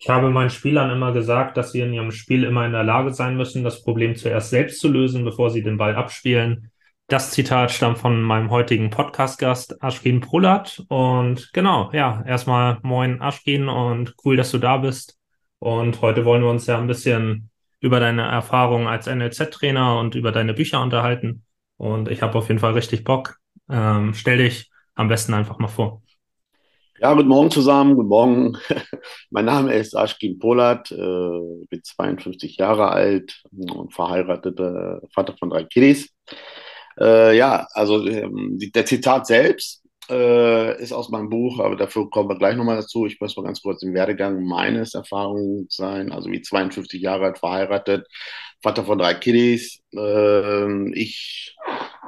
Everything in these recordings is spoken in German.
Ich habe meinen Spielern immer gesagt, dass sie in ihrem Spiel immer in der Lage sein müssen, das Problem zuerst selbst zu lösen, bevor sie den Ball abspielen. Das Zitat stammt von meinem heutigen Podcast-Gast Aschkin Prulat. Und genau, ja, erstmal moin Aschkin und cool, dass du da bist. Und heute wollen wir uns ja ein bisschen über deine Erfahrungen als NLZ-Trainer und über deine Bücher unterhalten. Und ich habe auf jeden Fall richtig Bock. Ähm, stell dich am besten einfach mal vor. Ja, guten Morgen zusammen, guten Morgen. Mein Name ist Aschkin Polat, äh, bin 52 Jahre alt und verheirateter Vater von drei Kiddies. Äh, ja, also ähm, der Zitat selbst äh, ist aus meinem Buch, aber dafür kommen wir gleich nochmal dazu. Ich muss mal ganz kurz im Werdegang meines Erfahrungen sein. Also wie 52 Jahre alt verheiratet, Vater von drei Kiddies. Ähm, ich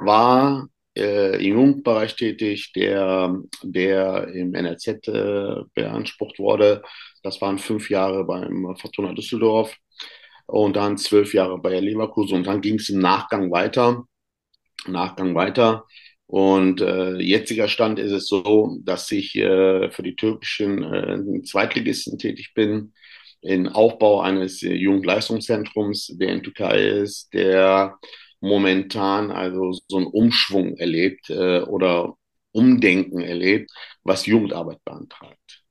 war äh, im Jugendbereich tätig, der, der im NLZ äh, beansprucht wurde. Das waren fünf Jahre beim Fortuna Düsseldorf und dann zwölf Jahre bei Leverkusen und dann ging es im Nachgang weiter. Nachgang weiter. Und äh, jetziger Stand ist es so, dass ich äh, für die türkischen äh, Zweitligisten tätig bin, im Aufbau eines äh, Jugendleistungszentrums, der in Türkei ist, der momentan also so einen Umschwung erlebt äh, oder Umdenken erlebt, was Jugendarbeit beantragt.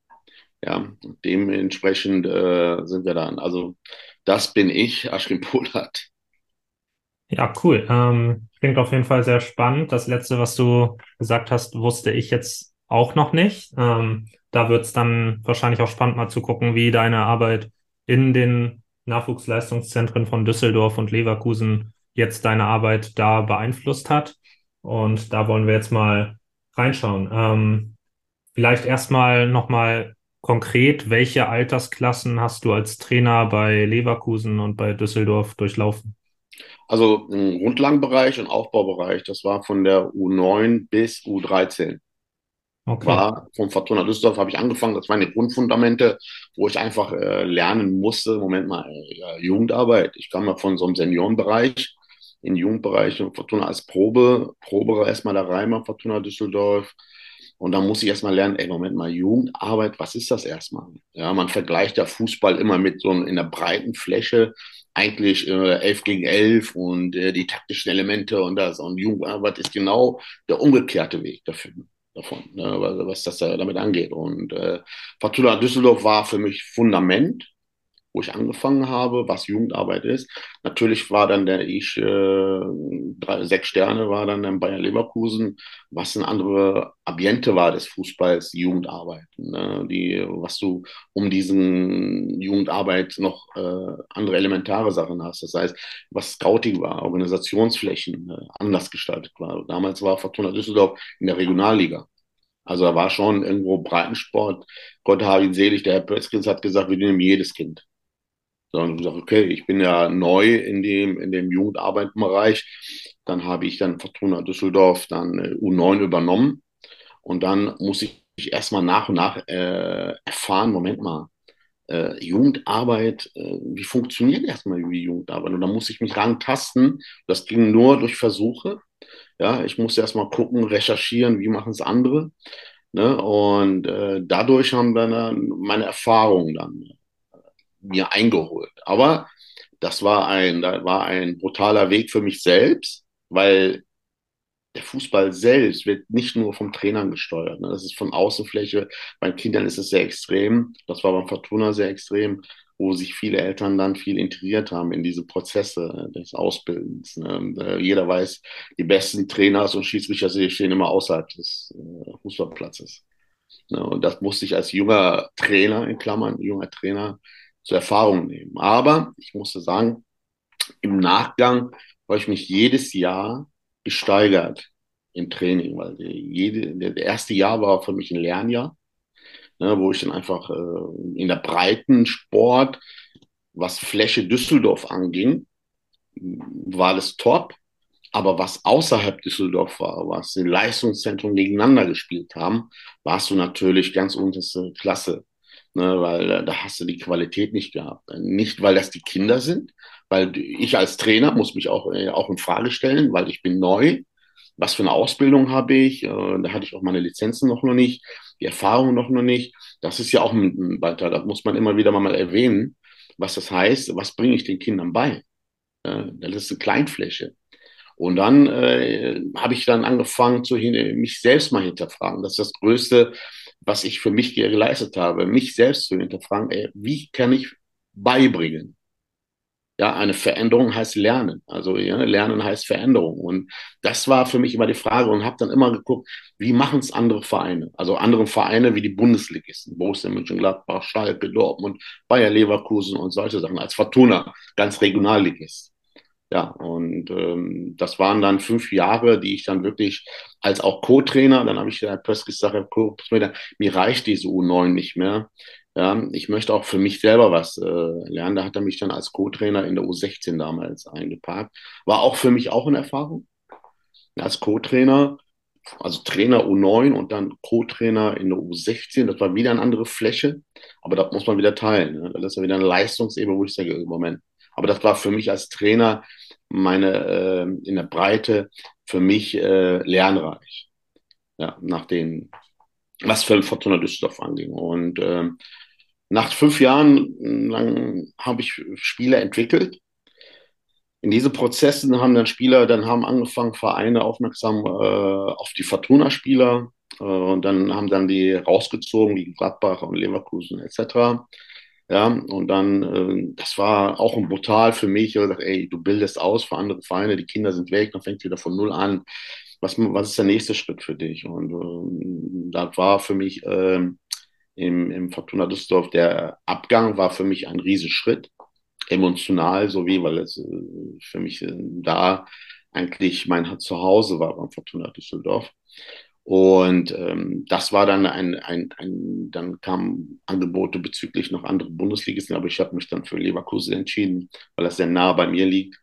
Ja, dementsprechend äh, sind wir dann. Also das bin ich, Aschrim Polat. Ja, cool. Ähm, klingt auf jeden Fall sehr spannend. Das letzte, was du gesagt hast, wusste ich jetzt auch noch nicht. Ähm, da wird es dann wahrscheinlich auch spannend mal zu gucken, wie deine Arbeit in den Nachwuchsleistungszentren von Düsseldorf und Leverkusen jetzt deine Arbeit da beeinflusst hat. Und da wollen wir jetzt mal reinschauen. Ähm, vielleicht erstmal nochmal konkret, welche Altersklassen hast du als Trainer bei Leverkusen und bei Düsseldorf durchlaufen? Also im Grundlagenbereich und Aufbaubereich, das war von der U9 bis U13. Okay. War vom Fortuna Düsseldorf habe ich angefangen, das waren die Grundfundamente, wo ich einfach äh, lernen musste, Moment mal, äh, Jugendarbeit. Ich kam ja von so einem Seniorenbereich in Jugendbereich und Fortuna als Probe, Probe erstmal da rein bei Fortuna Düsseldorf. Und dann muss ich erstmal lernen, ey, Moment mal, Jugendarbeit, was ist das erstmal? Ja, man vergleicht ja Fußball immer mit so in der breiten Fläche, eigentlich äh, 11 gegen 11 und äh, die taktischen Elemente und das. Und Jugendarbeit ist genau der umgekehrte Weg dafür, davon, ne, was das damit angeht. Und äh, Fortuna Düsseldorf war für mich Fundament wo ich angefangen habe, was Jugendarbeit ist. Natürlich war dann der ich äh, drei, sechs Sterne war dann in Bayern Leverkusen, was eine andere Ambiente war des Fußballs, Jugendarbeit. Ne? Die, was du um diesen Jugendarbeit noch äh, andere elementare Sachen hast. Das heißt, was Scouting war, Organisationsflächen äh, anders gestaltet war. Damals war Fortuna Düsseldorf in der Regionalliga. Also da war schon irgendwo Breitensport. Gott habe ihn selig, der Herr Pötzkins hat gesagt, wir nehmen jedes Kind sondern gesagt, okay, ich bin ja neu in dem, in dem Jugendarbeitenbereich. Dann habe ich dann Fortuna Düsseldorf dann äh, U9 übernommen. Und dann muss ich erstmal nach und nach äh, erfahren, Moment mal, äh, Jugendarbeit, äh, wie funktioniert erstmal die Jugendarbeit? Und dann muss ich mich rantasten. Das ging nur durch Versuche. Ja, ich musste erstmal gucken, recherchieren, wie machen es andere. Ne? Und äh, dadurch haben dann meine Erfahrungen dann mir eingeholt. Aber das war ein, das war ein brutaler Weg für mich selbst, weil der Fußball selbst wird nicht nur vom Trainern gesteuert. Ne? Das ist von Außenfläche. Bei Kindern ist es sehr extrem. Das war beim Fortuna sehr extrem, wo sich viele Eltern dann viel integriert haben in diese Prozesse des Ausbildens. Ne? Jeder weiß, die besten Trainers und Schiedsrichter stehen immer außerhalb des äh, Fußballplatzes. Ne? Und das musste ich als junger Trainer, in Klammern, junger Trainer, zur Erfahrung nehmen. Aber ich musste sagen, im Nachgang habe ich mich jedes Jahr gesteigert im Training, weil jede, der erste Jahr war für mich ein Lernjahr, ne, wo ich dann einfach äh, in der breiten Sport, was Fläche Düsseldorf anging, war das top. Aber was außerhalb Düsseldorf war, was die Leistungszentren gegeneinander gespielt haben, warst du natürlich ganz unterste Klasse ne, weil äh, da hast du die Qualität nicht gehabt. Nicht, weil das die Kinder sind, weil ich als Trainer muss mich auch, äh, auch in Frage stellen, weil ich bin neu. was für eine Ausbildung habe ich, äh, da hatte ich auch meine Lizenzen noch noch nicht, die Erfahrung noch noch nicht. Das ist ja auch ein weiter, da muss man immer wieder mal erwähnen, was das heißt, was bringe ich den Kindern bei. Das ist eine Kleinfläche. Und dann äh, habe ich dann angefangen, zu mich selbst mal hinterfragen. Das ist das Größte, was ich für mich geleistet habe, mich selbst zu hinterfragen. Ey, wie kann ich beibringen? Ja, eine Veränderung heißt Lernen. Also ja, Lernen heißt Veränderung. Und das war für mich immer die Frage und habe dann immer geguckt, wie machen es andere Vereine? Also andere Vereine wie die Bundesligisten, Borussia Mönchengladbach, Schalke, Dortmund, Bayer Leverkusen und solche Sachen. Als Fortuna, ganz Regionalligist. Ja, und ähm, das waren dann fünf Jahre, die ich dann wirklich als auch Co-Trainer, dann habe ich ja plötzlich gesagt, mir reicht diese U9 nicht mehr. Ja, ich möchte auch für mich selber was äh, lernen. Da hat er mich dann als Co-Trainer in der U16 damals eingeparkt. War auch für mich auch eine Erfahrung. Als Co-Trainer, also Trainer U9 und dann Co-Trainer in der U16, das war wieder eine andere Fläche, aber das muss man wieder teilen. Ne? Das ist ja wieder eine Leistungsebene, wo ich sage, Moment, aber das war für mich als Trainer meine äh, in der Breite für mich äh, lernreich. Ja, nach den, was für Fortuna Düsseldorf anging. Und äh, nach fünf Jahren lang habe ich Spieler entwickelt. In diese Prozessen haben dann Spieler, dann haben angefangen Vereine aufmerksam äh, auf die Fortuna-Spieler äh, und dann haben dann die rausgezogen, wie Gladbach und Leverkusen etc. Ja, und dann, äh, das war auch ein brutal für mich. Ich habe gesagt, ey, du bildest aus für andere Vereine, die Kinder sind weg, dann fängt wieder von null an. Was, was ist der nächste Schritt für dich? Und äh, das war für mich äh, im, im Fortuna Düsseldorf, der Abgang war für mich ein Riesenschritt, emotional sowie, weil es äh, für mich äh, da eigentlich mein Zuhause war beim Fortuna Düsseldorf. Und ähm, das war dann ein, ein, ein, dann kamen Angebote bezüglich noch andere Bundesligisten, aber ich habe mich dann für Leverkusen entschieden, weil das sehr nah bei mir liegt,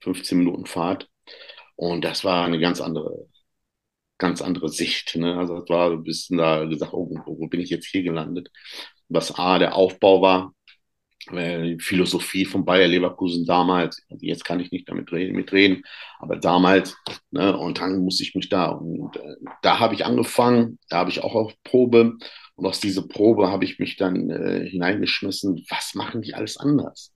15 Minuten Fahrt. Und das war eine ganz andere, ganz andere Sicht. Ne? Also das war ein bisschen da gesagt, oh, wo bin ich jetzt hier gelandet? Was A, der Aufbau war, die Philosophie von Bayer Leverkusen damals, also jetzt kann ich nicht damit reden, mitreden, aber damals, ne, und dann musste ich mich da, und äh, da habe ich angefangen, da habe ich auch auf Probe, und aus dieser Probe habe ich mich dann äh, hineingeschmissen, was machen die alles anders?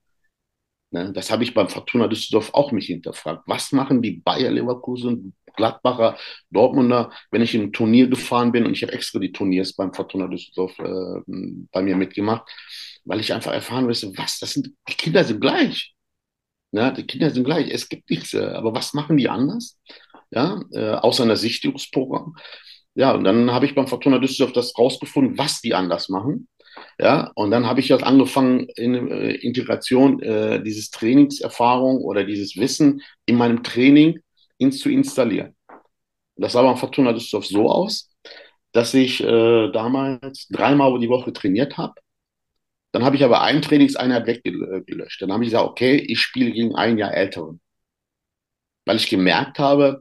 Ne, das habe ich beim Fortuna Düsseldorf auch mich hinterfragt. Was machen die Bayer Leverkusen, Gladbacher, Dortmunder, wenn ich ein Turnier gefahren bin und ich habe extra die Turniers beim Fortuna Düsseldorf äh, bei mir mitgemacht, weil ich einfach erfahren möchte, was, das sind, die Kinder sind gleich. Ja, die Kinder sind gleich. Es gibt nichts, äh, aber was machen die anders? Ja, äh, außer einer Sichtungsprogramm. Ja, und dann habe ich beim Fortuna Düsseldorf das rausgefunden, was die anders machen. Ja, und dann habe ich jetzt angefangen, in äh, Integration äh, dieses Trainingserfahrung oder dieses Wissen in meinem Training ins zu installieren. Das sah beim Fortuna Düsseldorf so aus, dass ich äh, damals dreimal die Woche trainiert habe dann habe ich aber eine Trainingseinheit weggelöscht. Dann habe ich gesagt, okay, ich spiele gegen ein Jahr Älteren. Weil ich gemerkt habe,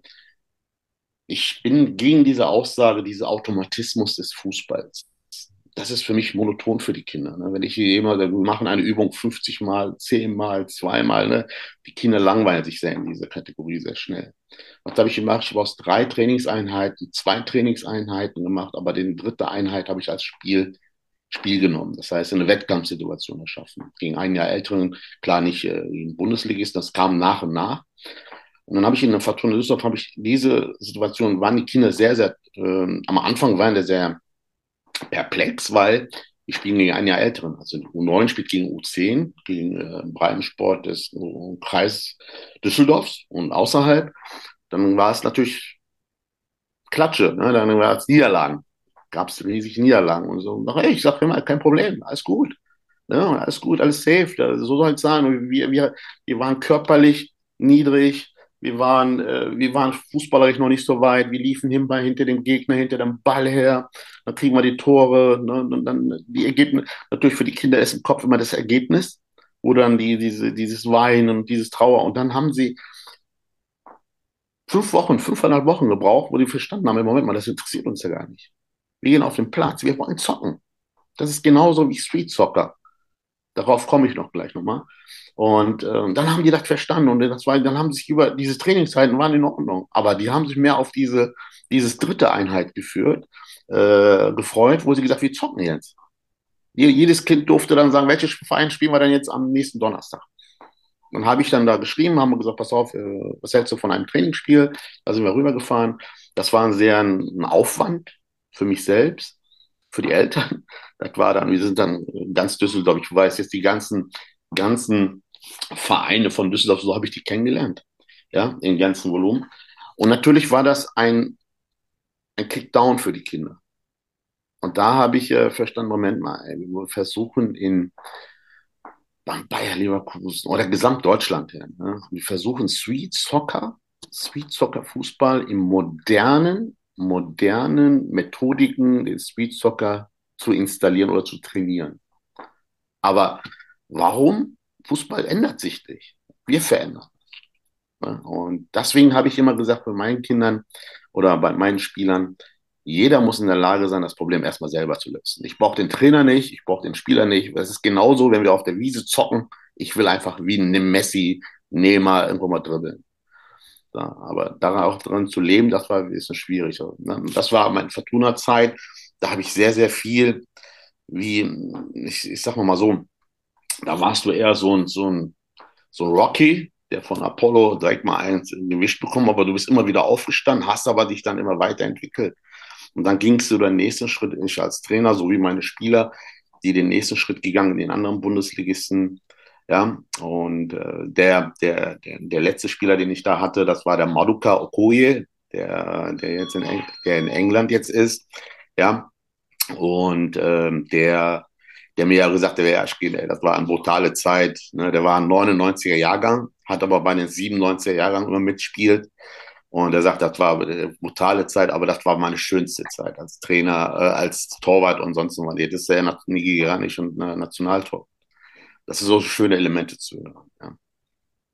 ich bin gegen diese Aussage, diese Automatismus des Fußballs. Das ist für mich monoton für die Kinder. Ne? Wenn ich immer, wir machen eine Übung 50 Mal, 10 Mal, 2 Mal, ne? die Kinder langweilen sich sehr in dieser Kategorie sehr schnell. Was habe ich gemacht? Ich habe aus drei Trainingseinheiten zwei Trainingseinheiten gemacht, aber die dritte Einheit habe ich als Spiel Spiel genommen. Das heißt, eine Wettkampfsituation erschaffen. Gegen einen Jahr älteren, klar nicht äh, in Bundesligisten, das kam nach und nach. Und dann habe ich in der Fortuna Düsseldorf, habe ich diese Situation, waren die Kinder sehr, sehr, äh, am Anfang waren die sehr perplex, weil die spielen gegen ein Jahr älteren. Also U9 spielt gegen U10, gegen äh, Breitensport des äh, Kreis Düsseldorfs und außerhalb. Dann war es natürlich Klatsche, ne? dann war es Niederlagen gab es riesige Niederlagen und so. Und ich sage immer, kein Problem, alles gut. Ja, alles gut, alles safe. So soll es sein. Wir, wir, wir waren körperlich niedrig, wir waren, äh, wir waren fußballerisch noch nicht so weit. Wir liefen hinter, hinter dem Gegner, hinter dem Ball her. Dann kriegen wir die Tore. Ne? Und dann die Ergebnisse. Natürlich für die Kinder ist im Kopf immer das Ergebnis, wo dann die, diese, dieses Weinen und dieses Trauer. Und dann haben sie fünf Wochen, fünfeinhalb Wochen gebraucht, wo die verstanden haben, Moment mal, das interessiert uns ja gar nicht. Wir gehen auf den Platz, wir wollen zocken. Das ist genauso wie Street Soccer. Darauf komme ich noch gleich nochmal. Und äh, dann haben die das verstanden und das war, dann haben sich über diese Trainingszeiten waren in Ordnung, aber die haben sich mehr auf diese dieses dritte Einheit geführt, äh, gefreut, wo sie gesagt, wir zocken jetzt. Jedes Kind durfte dann sagen, welches Verein spielen wir denn jetzt am nächsten Donnerstag? Dann habe ich dann da geschrieben, haben gesagt, pass auf, äh, was hältst du von einem Trainingsspiel? Da sind wir rübergefahren. Das war ein sehr ein Aufwand für mich selbst, für die Eltern. Das war dann, wir sind dann ganz Düsseldorf, ich weiß jetzt die ganzen, ganzen Vereine von Düsseldorf, so habe ich die kennengelernt. Ja, im ganzen Volumen. Und natürlich war das ein, ein Kickdown für die Kinder. Und da habe ich äh, verstanden, Moment mal, ey, wir versuchen in Bayer Leverkusen oder Gesamtdeutschland her, ne? wir versuchen Sweet Soccer, Sweet Soccer Fußball im modernen, modernen Methodiken den Sweet Soccer zu installieren oder zu trainieren. Aber warum? Fußball ändert sich nicht. Wir verändern. Und deswegen habe ich immer gesagt, bei meinen Kindern oder bei meinen Spielern, jeder muss in der Lage sein, das Problem erstmal selber zu lösen. Ich brauche den Trainer nicht, ich brauche den Spieler nicht. Es ist genauso, wenn wir auf der Wiese zocken. Ich will einfach wie ein Messi, Neymar irgendwo mal dribbeln. Ja, aber daran auch dran zu leben, das war ein bisschen schwierig. Das war meine Fortuna-Zeit. Da habe ich sehr, sehr viel, wie, ich, ich sag mal so, da warst du eher so ein, so ein, so Rocky, der von Apollo direkt mal eins gewischt bekommen, aber du bist immer wieder aufgestanden, hast aber dich dann immer weiterentwickelt. Und dann gingst du den nächsten Schritt, ich als Trainer, so wie meine Spieler, die den nächsten Schritt gegangen in den anderen Bundesligisten. Ja, und äh, der, der, der, der letzte Spieler, den ich da hatte, das war der Maduka Okoye, der, der jetzt in, Eng der in England jetzt ist. Ja, und ähm, der der mir ja gesagt hat, ja, ey, das war eine brutale Zeit. Ne? Der war ein 99er Jahrgang, hat aber bei den 97er Jahrgang immer mitspielt. Und er sagt, das war eine brutale Zeit, aber das war meine schönste Zeit als Trainer, äh, als Torwart und sonst was. Das ist ja nigerianisch und äh, Nationaltor. Das sind so schöne Elemente zu hören. Ja.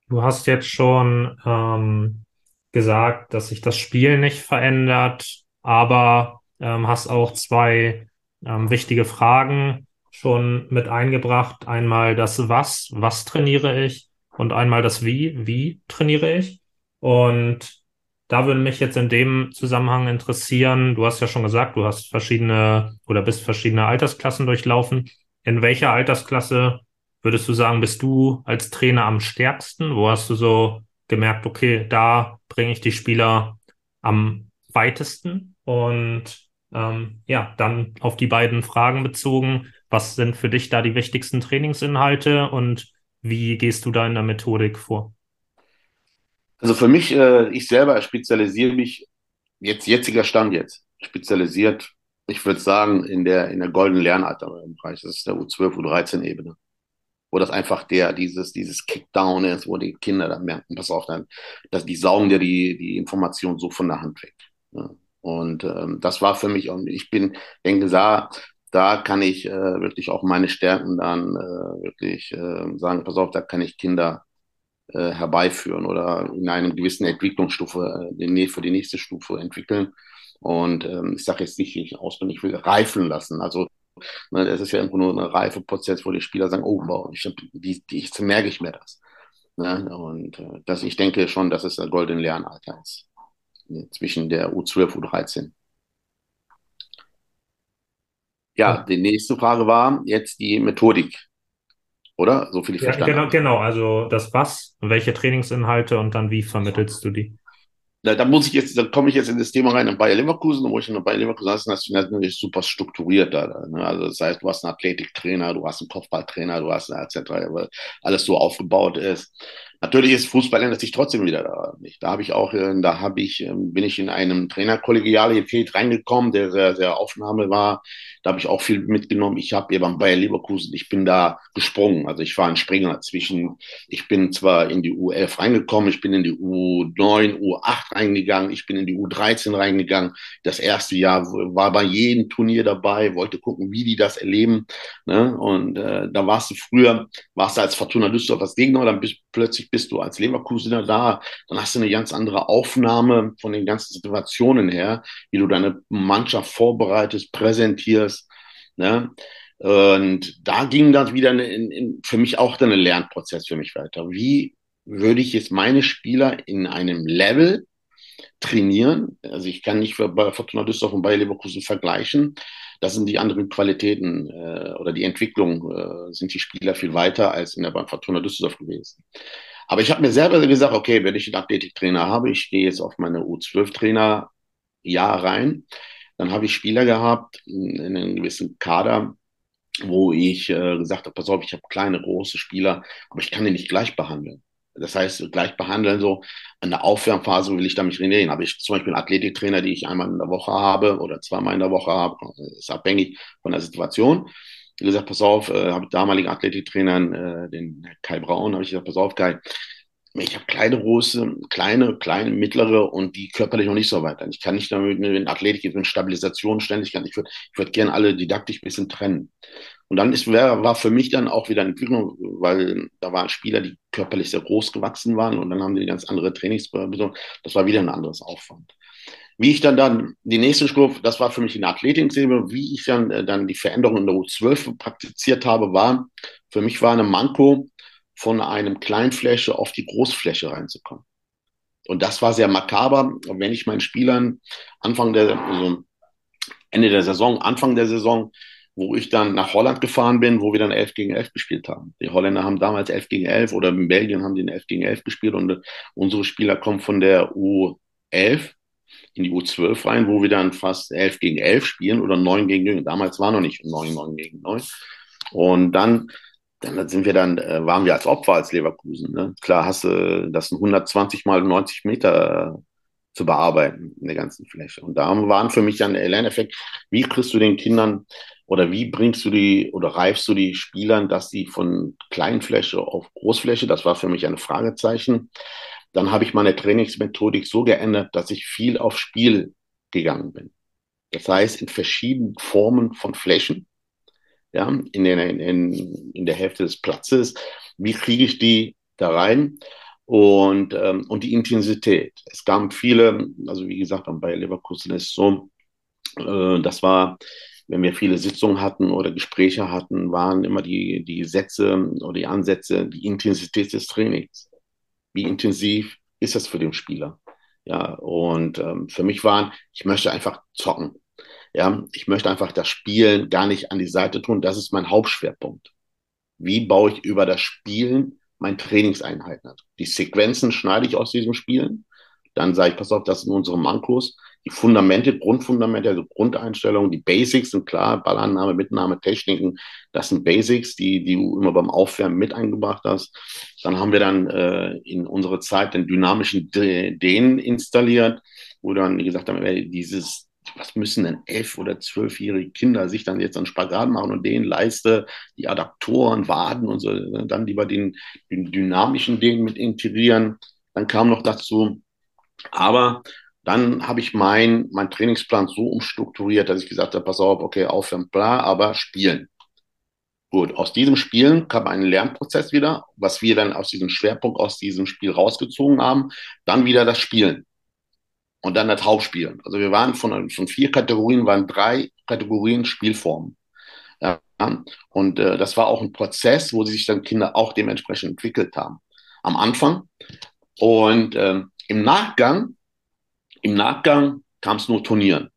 Du hast jetzt schon ähm, gesagt, dass sich das Spiel nicht verändert, aber ähm, hast auch zwei ähm, wichtige Fragen schon mit eingebracht. Einmal das Was, was trainiere ich? Und einmal das Wie, wie trainiere ich? Und da würde mich jetzt in dem Zusammenhang interessieren, du hast ja schon gesagt, du hast verschiedene oder bist verschiedene Altersklassen durchlaufen. In welcher Altersklasse würdest du sagen, bist du als Trainer am stärksten? Wo hast du so gemerkt, okay, da bringe ich die Spieler am weitesten? Und ähm, ja, dann auf die beiden Fragen bezogen. Was sind für dich da die wichtigsten Trainingsinhalte und wie gehst du da in der Methodik vor? Also für mich, äh, ich selber spezialisiere mich jetzt, jetziger Stand jetzt, spezialisiert, ich würde sagen, in der, in der goldenen Lernalterbereich. Das ist der U12, U13-Ebene. Wo das einfach der, dieses, dieses Kickdown ist, wo die Kinder dann merken, pass auf, dann, dass die saugen dir die, die Information so von der Hand weg. Ja. Und ähm, das war für mich, und ich bin, denke, da, da kann ich äh, wirklich auch meine Stärken dann äh, wirklich äh, sagen, pass auf, da kann ich Kinder äh, herbeiführen oder in einem gewissen Entwicklungsstufe äh, für die nächste Stufe entwickeln. Und ähm, ich sage jetzt nicht, ich ich will reifen lassen. Also ne, das ist ja irgendwo nur ein Reifeprozess, wo die Spieler sagen, oh, wow, ich, die, die, ich merke ich mir das. Ne? Und äh, das, ich denke schon, dass es ein goldener Lernalter ist zwischen der U12 und U13. Ja, die nächste Frage war jetzt die Methodik, oder? So viel ich ja, verstanden genau, Genau, also das was, welche Trainingsinhalte und dann wie vermittelst du die? Da, da muss ich jetzt, da komme ich jetzt in das Thema rein, in Bayer Leverkusen, wo ich in Bayer Leverkusen ist, das ist natürlich super strukturiert da. Ne? Also das heißt, du hast einen Athletiktrainer, du hast einen Kopfballtrainer, du hast etc., alles so aufgebaut ist. Natürlich ist Fußball ändert sich trotzdem wieder da. Da habe ich auch, äh, da habe ich, ähm, bin ich in einem Trainerkollegialität reingekommen, der sehr, sehr Aufnahme war. Da habe ich auch viel mitgenommen. Ich habe eben Bayer Leverkusen, ich bin da gesprungen. Also ich war ein Springer zwischen, ich bin zwar in die U11 reingekommen, ich bin in die U9, U8 reingegangen, ich bin in die U13 reingegangen. Das erste Jahr war bei jedem Turnier dabei, wollte gucken, wie die das erleben. Ne? Und äh, da warst du früher, warst du als Fortuna Düsseldorf als Gegner, dann bist plötzlich bist du als Leverkusener da, dann hast du eine ganz andere Aufnahme von den ganzen Situationen her, wie du deine Mannschaft vorbereitest, präsentierst. Ne? Und da ging dann wieder in, in, für mich auch dann ein Lernprozess für mich weiter. Wie würde ich jetzt meine Spieler in einem Level trainieren? Also ich kann nicht bei Fortuna Düsseldorf und Bayer Leverkusen vergleichen. Das sind die anderen Qualitäten äh, oder die Entwicklung äh, sind die Spieler viel weiter als in der bei Fortuna Düsseldorf gewesen. Aber ich habe mir selber gesagt, okay, wenn ich einen Athletiktrainer habe, ich gehe jetzt auf meine U12-Trainer Jahr rein, dann habe ich Spieler gehabt in einem gewissen Kader, wo ich äh, gesagt habe, pass auf, ich habe kleine, große Spieler, aber ich kann die nicht gleich behandeln. Das heißt, gleich behandeln, so in der Aufwärmphase will ich da mich reden. Habe ich zum Beispiel einen Athletiktrainer, die ich einmal in der Woche habe oder zweimal in der Woche habe, ist abhängig von der Situation. Wie gesagt, pass auf, äh, habe damaligen Athletiktrainer, äh, den Kai Braun, habe ich gesagt, pass auf, Kai, ich habe kleine große, kleine, kleine, mittlere und die körperlich noch nicht so weit. Ich kann nicht damit mit Athletik, mit Stabilisation ständig, ich würde ich würd gerne alle didaktisch ein bisschen trennen. Und dann ist, war für mich dann auch wieder eine Entwicklung, weil da waren Spieler, die körperlich sehr groß gewachsen waren und dann haben die ganz andere Trainingsbedingungen. Das war wieder ein anderes Aufwand. Wie ich dann dann die nächste Stufe, das war für mich eine Athletik, wie ich dann, äh, dann die Veränderung in der U12 praktiziert habe, war, für mich war eine Manko, von einem Kleinfläche auf die Großfläche reinzukommen. Und das war sehr makaber, wenn ich meinen Spielern Anfang der, also Ende der Saison, Anfang der Saison, wo ich dann nach Holland gefahren bin, wo wir dann 11 gegen 11 gespielt haben. Die Holländer haben damals 11 gegen 11 oder in Belgien haben die 11 gegen 11 gespielt und unsere Spieler kommen von der U11 in die U12 rein, wo wir dann fast 11 gegen 11 spielen oder 9 gegen 9. Damals war noch nicht 9, 9 gegen 9. Und dann dann sind wir dann, äh, waren wir als Opfer als Leverkusen. Ne? Klar hast du das 120 mal 90 Meter zu bearbeiten in der ganzen Fläche. Und da waren für mich dann der Lerneffekt, wie kriegst du den Kindern oder wie bringst du die oder reifst du die Spielern, dass sie von Kleinfläche auf Großfläche, das war für mich ein Fragezeichen. Dann habe ich meine Trainingsmethodik so geändert, dass ich viel auf Spiel gegangen bin. Das heißt, in verschiedenen Formen von Flächen ja, in, der, in, in der Hälfte des Platzes. Wie kriege ich die da rein? Und, ähm, und die Intensität. Es gab viele, also wie gesagt, bei Leverkusen ist es so, äh, das war, wenn wir viele Sitzungen hatten oder Gespräche hatten, waren immer die, die Sätze oder die Ansätze, die Intensität des Trainings. Wie intensiv ist das für den Spieler? Ja, und ähm, für mich waren, ich möchte einfach zocken. Ja, ich möchte einfach das Spielen gar nicht an die Seite tun. Das ist mein Hauptschwerpunkt. Wie baue ich über das Spielen mein Trainingseinheiten? Die Sequenzen schneide ich aus diesem Spielen. Dann sage ich, pass auf, das sind unsere Mankos. Die Fundamente, Grundfundamente, also Grundeinstellungen, die Basics sind klar, Ballannahme, Mitnahme, Techniken, das sind Basics, die, die du immer beim Aufwärmen mit eingebracht hast. Dann haben wir dann äh, in unserer Zeit den dynamischen Dehnen installiert, wo dann gesagt haben, ey, dieses was müssen denn elf- oder zwölfjährige Kinder sich dann jetzt an Spagat machen und den Leiste, die Adaptoren, Waden und so, dann lieber den, den dynamischen Ding mit integrieren. Dann kam noch dazu, aber dann habe ich mein, mein Trainingsplan so umstrukturiert, dass ich gesagt habe, pass auf, okay, aufwärmen, bla, aber spielen. Gut, aus diesem Spielen kam ein Lernprozess wieder, was wir dann aus diesem Schwerpunkt aus diesem Spiel rausgezogen haben. Dann wieder das Spielen und dann das Hauptspiel. Also wir waren von, von vier Kategorien, waren drei Kategorien Spielformen. Ja, und äh, das war auch ein Prozess, wo sich dann Kinder auch dementsprechend entwickelt haben. Am Anfang. Und äh, im Nachgang, im Nachgang kam es nur Turnieren.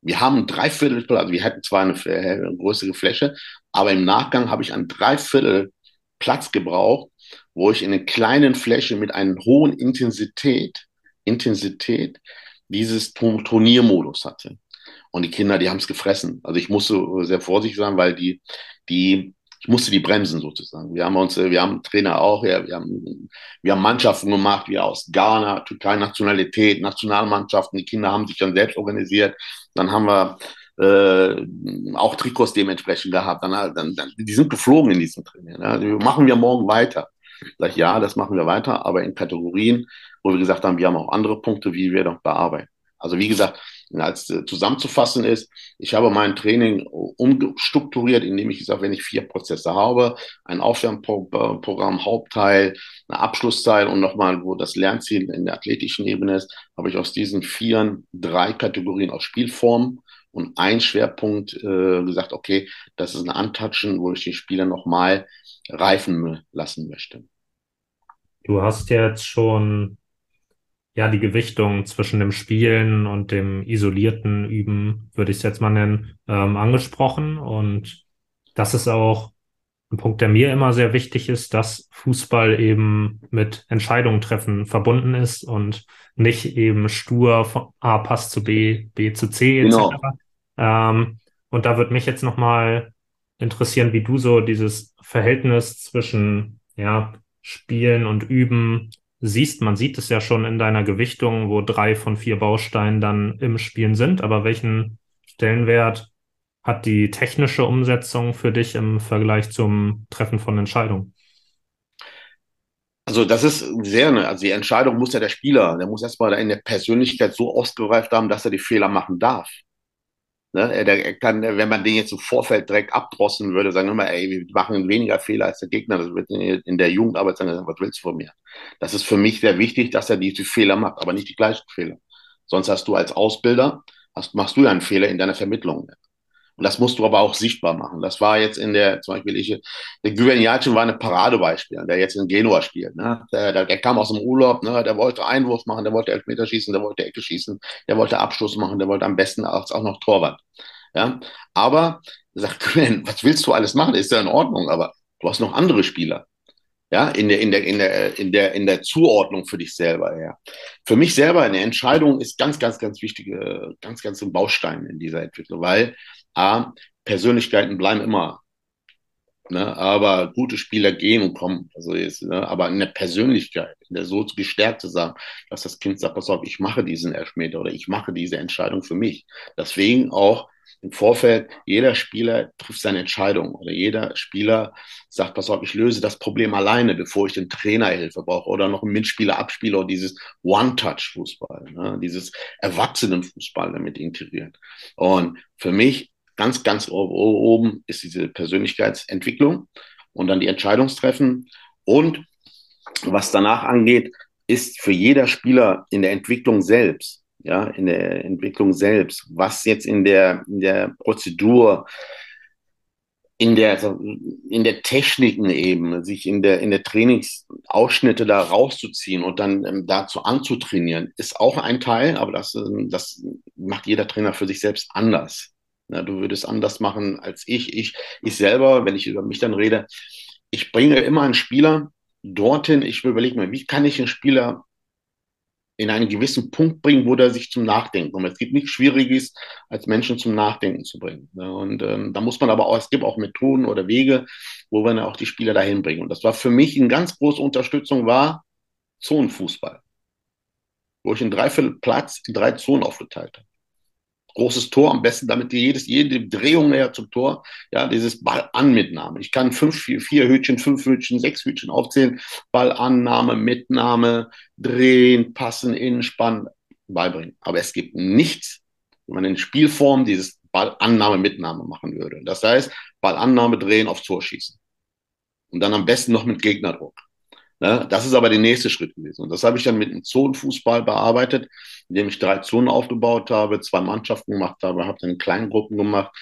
Wir haben drei Viertel, also wir hätten zwar eine, eine größere Fläche, aber im Nachgang habe ich ein Dreiviertel Platz gebraucht, wo ich in einer kleinen Fläche mit einer hohen Intensität Intensität dieses Turniermodus hatte. Und die Kinder, die haben es gefressen. Also ich musste sehr vorsichtig sein, weil die, die, ich musste die bremsen sozusagen. Wir haben uns, wir haben Trainer auch, ja, wir haben, wir haben Mannschaften gemacht, wie aus Ghana, Türkei Nationalität, Nationalmannschaften. Die Kinder haben sich dann selbst organisiert. Dann haben wir äh, auch Trikots dementsprechend gehabt. Dann, dann, dann, die sind geflogen in diesem Training. Ja. Machen wir morgen weiter. Sag ich, ja, das machen wir weiter, aber in Kategorien, wo wir gesagt haben, wir haben auch andere Punkte, wie wir noch bearbeiten. Also wie gesagt, als äh, zusammenzufassen ist, ich habe mein Training umstrukturiert, indem ich gesagt, wenn ich vier Prozesse habe, ein Aufwärmprogramm, Hauptteil, ein Abschlussteil und nochmal, wo das Lernziel in der athletischen Ebene ist, habe ich aus diesen vier drei Kategorien aus Spielformen und ein Schwerpunkt äh, gesagt, okay, das ist ein Untouchen, wo ich den Spieler nochmal reifen lassen möchte. Du hast jetzt schon ja die Gewichtung zwischen dem Spielen und dem isolierten Üben, würde ich es jetzt mal nennen, ähm, angesprochen. Und das ist auch ein Punkt, der mir immer sehr wichtig ist, dass Fußball eben mit Entscheidungen treffen verbunden ist und nicht eben stur von A passt zu B, B zu C etc. Genau. Ähm, und da würde mich jetzt nochmal interessieren, wie du so dieses Verhältnis zwischen ja, Spielen und Üben siehst. Man sieht es ja schon in deiner Gewichtung, wo drei von vier Bausteinen dann im Spielen sind. Aber welchen Stellenwert hat die technische Umsetzung für dich im Vergleich zum Treffen von Entscheidungen? Also das ist sehr, also die Entscheidung muss ja der Spieler, der muss erstmal in der Persönlichkeit so ausgereift haben, dass er die Fehler machen darf. Ne? Er, kann, wenn man den jetzt im Vorfeld direkt abdrossen würde, sagen wir mal, ey, wir machen weniger Fehler als der Gegner, das wird in der Jugendarbeit sagen, was willst du von mir? Das ist für mich sehr wichtig, dass er diese Fehler macht, aber nicht die gleichen Fehler. Sonst hast du als Ausbilder, hast, machst du ja einen Fehler in deiner Vermittlung. Und das musst du aber auch sichtbar machen. Das war jetzt in der, zum Beispiel, ich, der Guverniacin war ein Paradebeispiel, der jetzt in Genua spielt. Ne? Der, der, der kam aus dem Urlaub, ne? der wollte Einwurf machen, der wollte Elfmeter schießen, der wollte Ecke schießen, der wollte Abschluss machen, der wollte am besten auch, auch noch Torwart. Ja? Aber, sagt Gwen, was willst du alles machen? Ist ja in Ordnung, aber du hast noch andere Spieler. Ja, in der, in der, in der, in der, in der Zuordnung für dich selber, ja. Für mich selber eine Entscheidung ist ganz, ganz, ganz wichtige, ganz, ganz ein Baustein in dieser Entwicklung, weil A, Persönlichkeiten bleiben immer. Ne? Aber gute Spieler gehen und kommen. Also jetzt, ne? Aber in der Persönlichkeit, in der so gestärkt zu sagen, dass das Kind sagt, pass auf, ich mache diesen Elfmeter oder ich mache diese Entscheidung für mich. Deswegen auch im Vorfeld, jeder Spieler trifft seine Entscheidung oder jeder Spieler sagt, pass auf, ich löse das Problem alleine, bevor ich den Trainerhilfe brauche oder noch einen Mitspieler abspiele oder dieses One-Touch-Fußball, ne? dieses Erwachsenenfußball damit integriert. Und für mich ganz, ganz oben ist diese Persönlichkeitsentwicklung und dann die Entscheidungstreffen. Und was danach angeht, ist für jeder Spieler in der Entwicklung selbst, ja, in der Entwicklung selbst, was jetzt in der, in der Prozedur, in der, also in der Techniken eben, sich in der, in der Trainingsausschnitte da rauszuziehen und dann ähm, dazu anzutrainieren, ist auch ein Teil, aber das, ähm, das macht jeder Trainer für sich selbst anders. Na, du würdest anders machen als ich. Ich, ich selber, wenn ich über mich dann rede, ich bringe immer einen Spieler dorthin, ich überlege mir, wie kann ich einen Spieler in einen gewissen Punkt bringen, wo der sich zum Nachdenken kommt. Es gibt nichts Schwieriges, als Menschen zum Nachdenken zu bringen. Und ähm, da muss man aber auch, es gibt auch Methoden oder Wege, wo wir dann auch die Spieler dahin bringen. Und das war für mich eine ganz große Unterstützung, war Zonenfußball. Wo ich in dreiviertel Platz in drei Zonen aufgeteilt habe großes Tor, am besten damit jedes, jede Drehung näher zum Tor, ja, dieses Ballannmitnahme. Ich kann fünf, vier, vier Hütchen, fünf Hütchen, sechs Hütchen aufzählen. Ballannahme, Mitnahme, drehen, passen, Innenspann, beibringen. Aber es gibt nichts, wenn man in Spielform dieses Ballannahme, Mitnahme machen würde. Das heißt, Ballannahme, drehen, aufs Tor schießen. Und dann am besten noch mit Gegnerdruck. Ne? Das ist aber der nächste Schritt gewesen. Und das habe ich dann mit dem Zonenfußball bearbeitet, indem ich drei Zonen aufgebaut habe, zwei Mannschaften gemacht habe, habe dann Kleingruppen gemacht.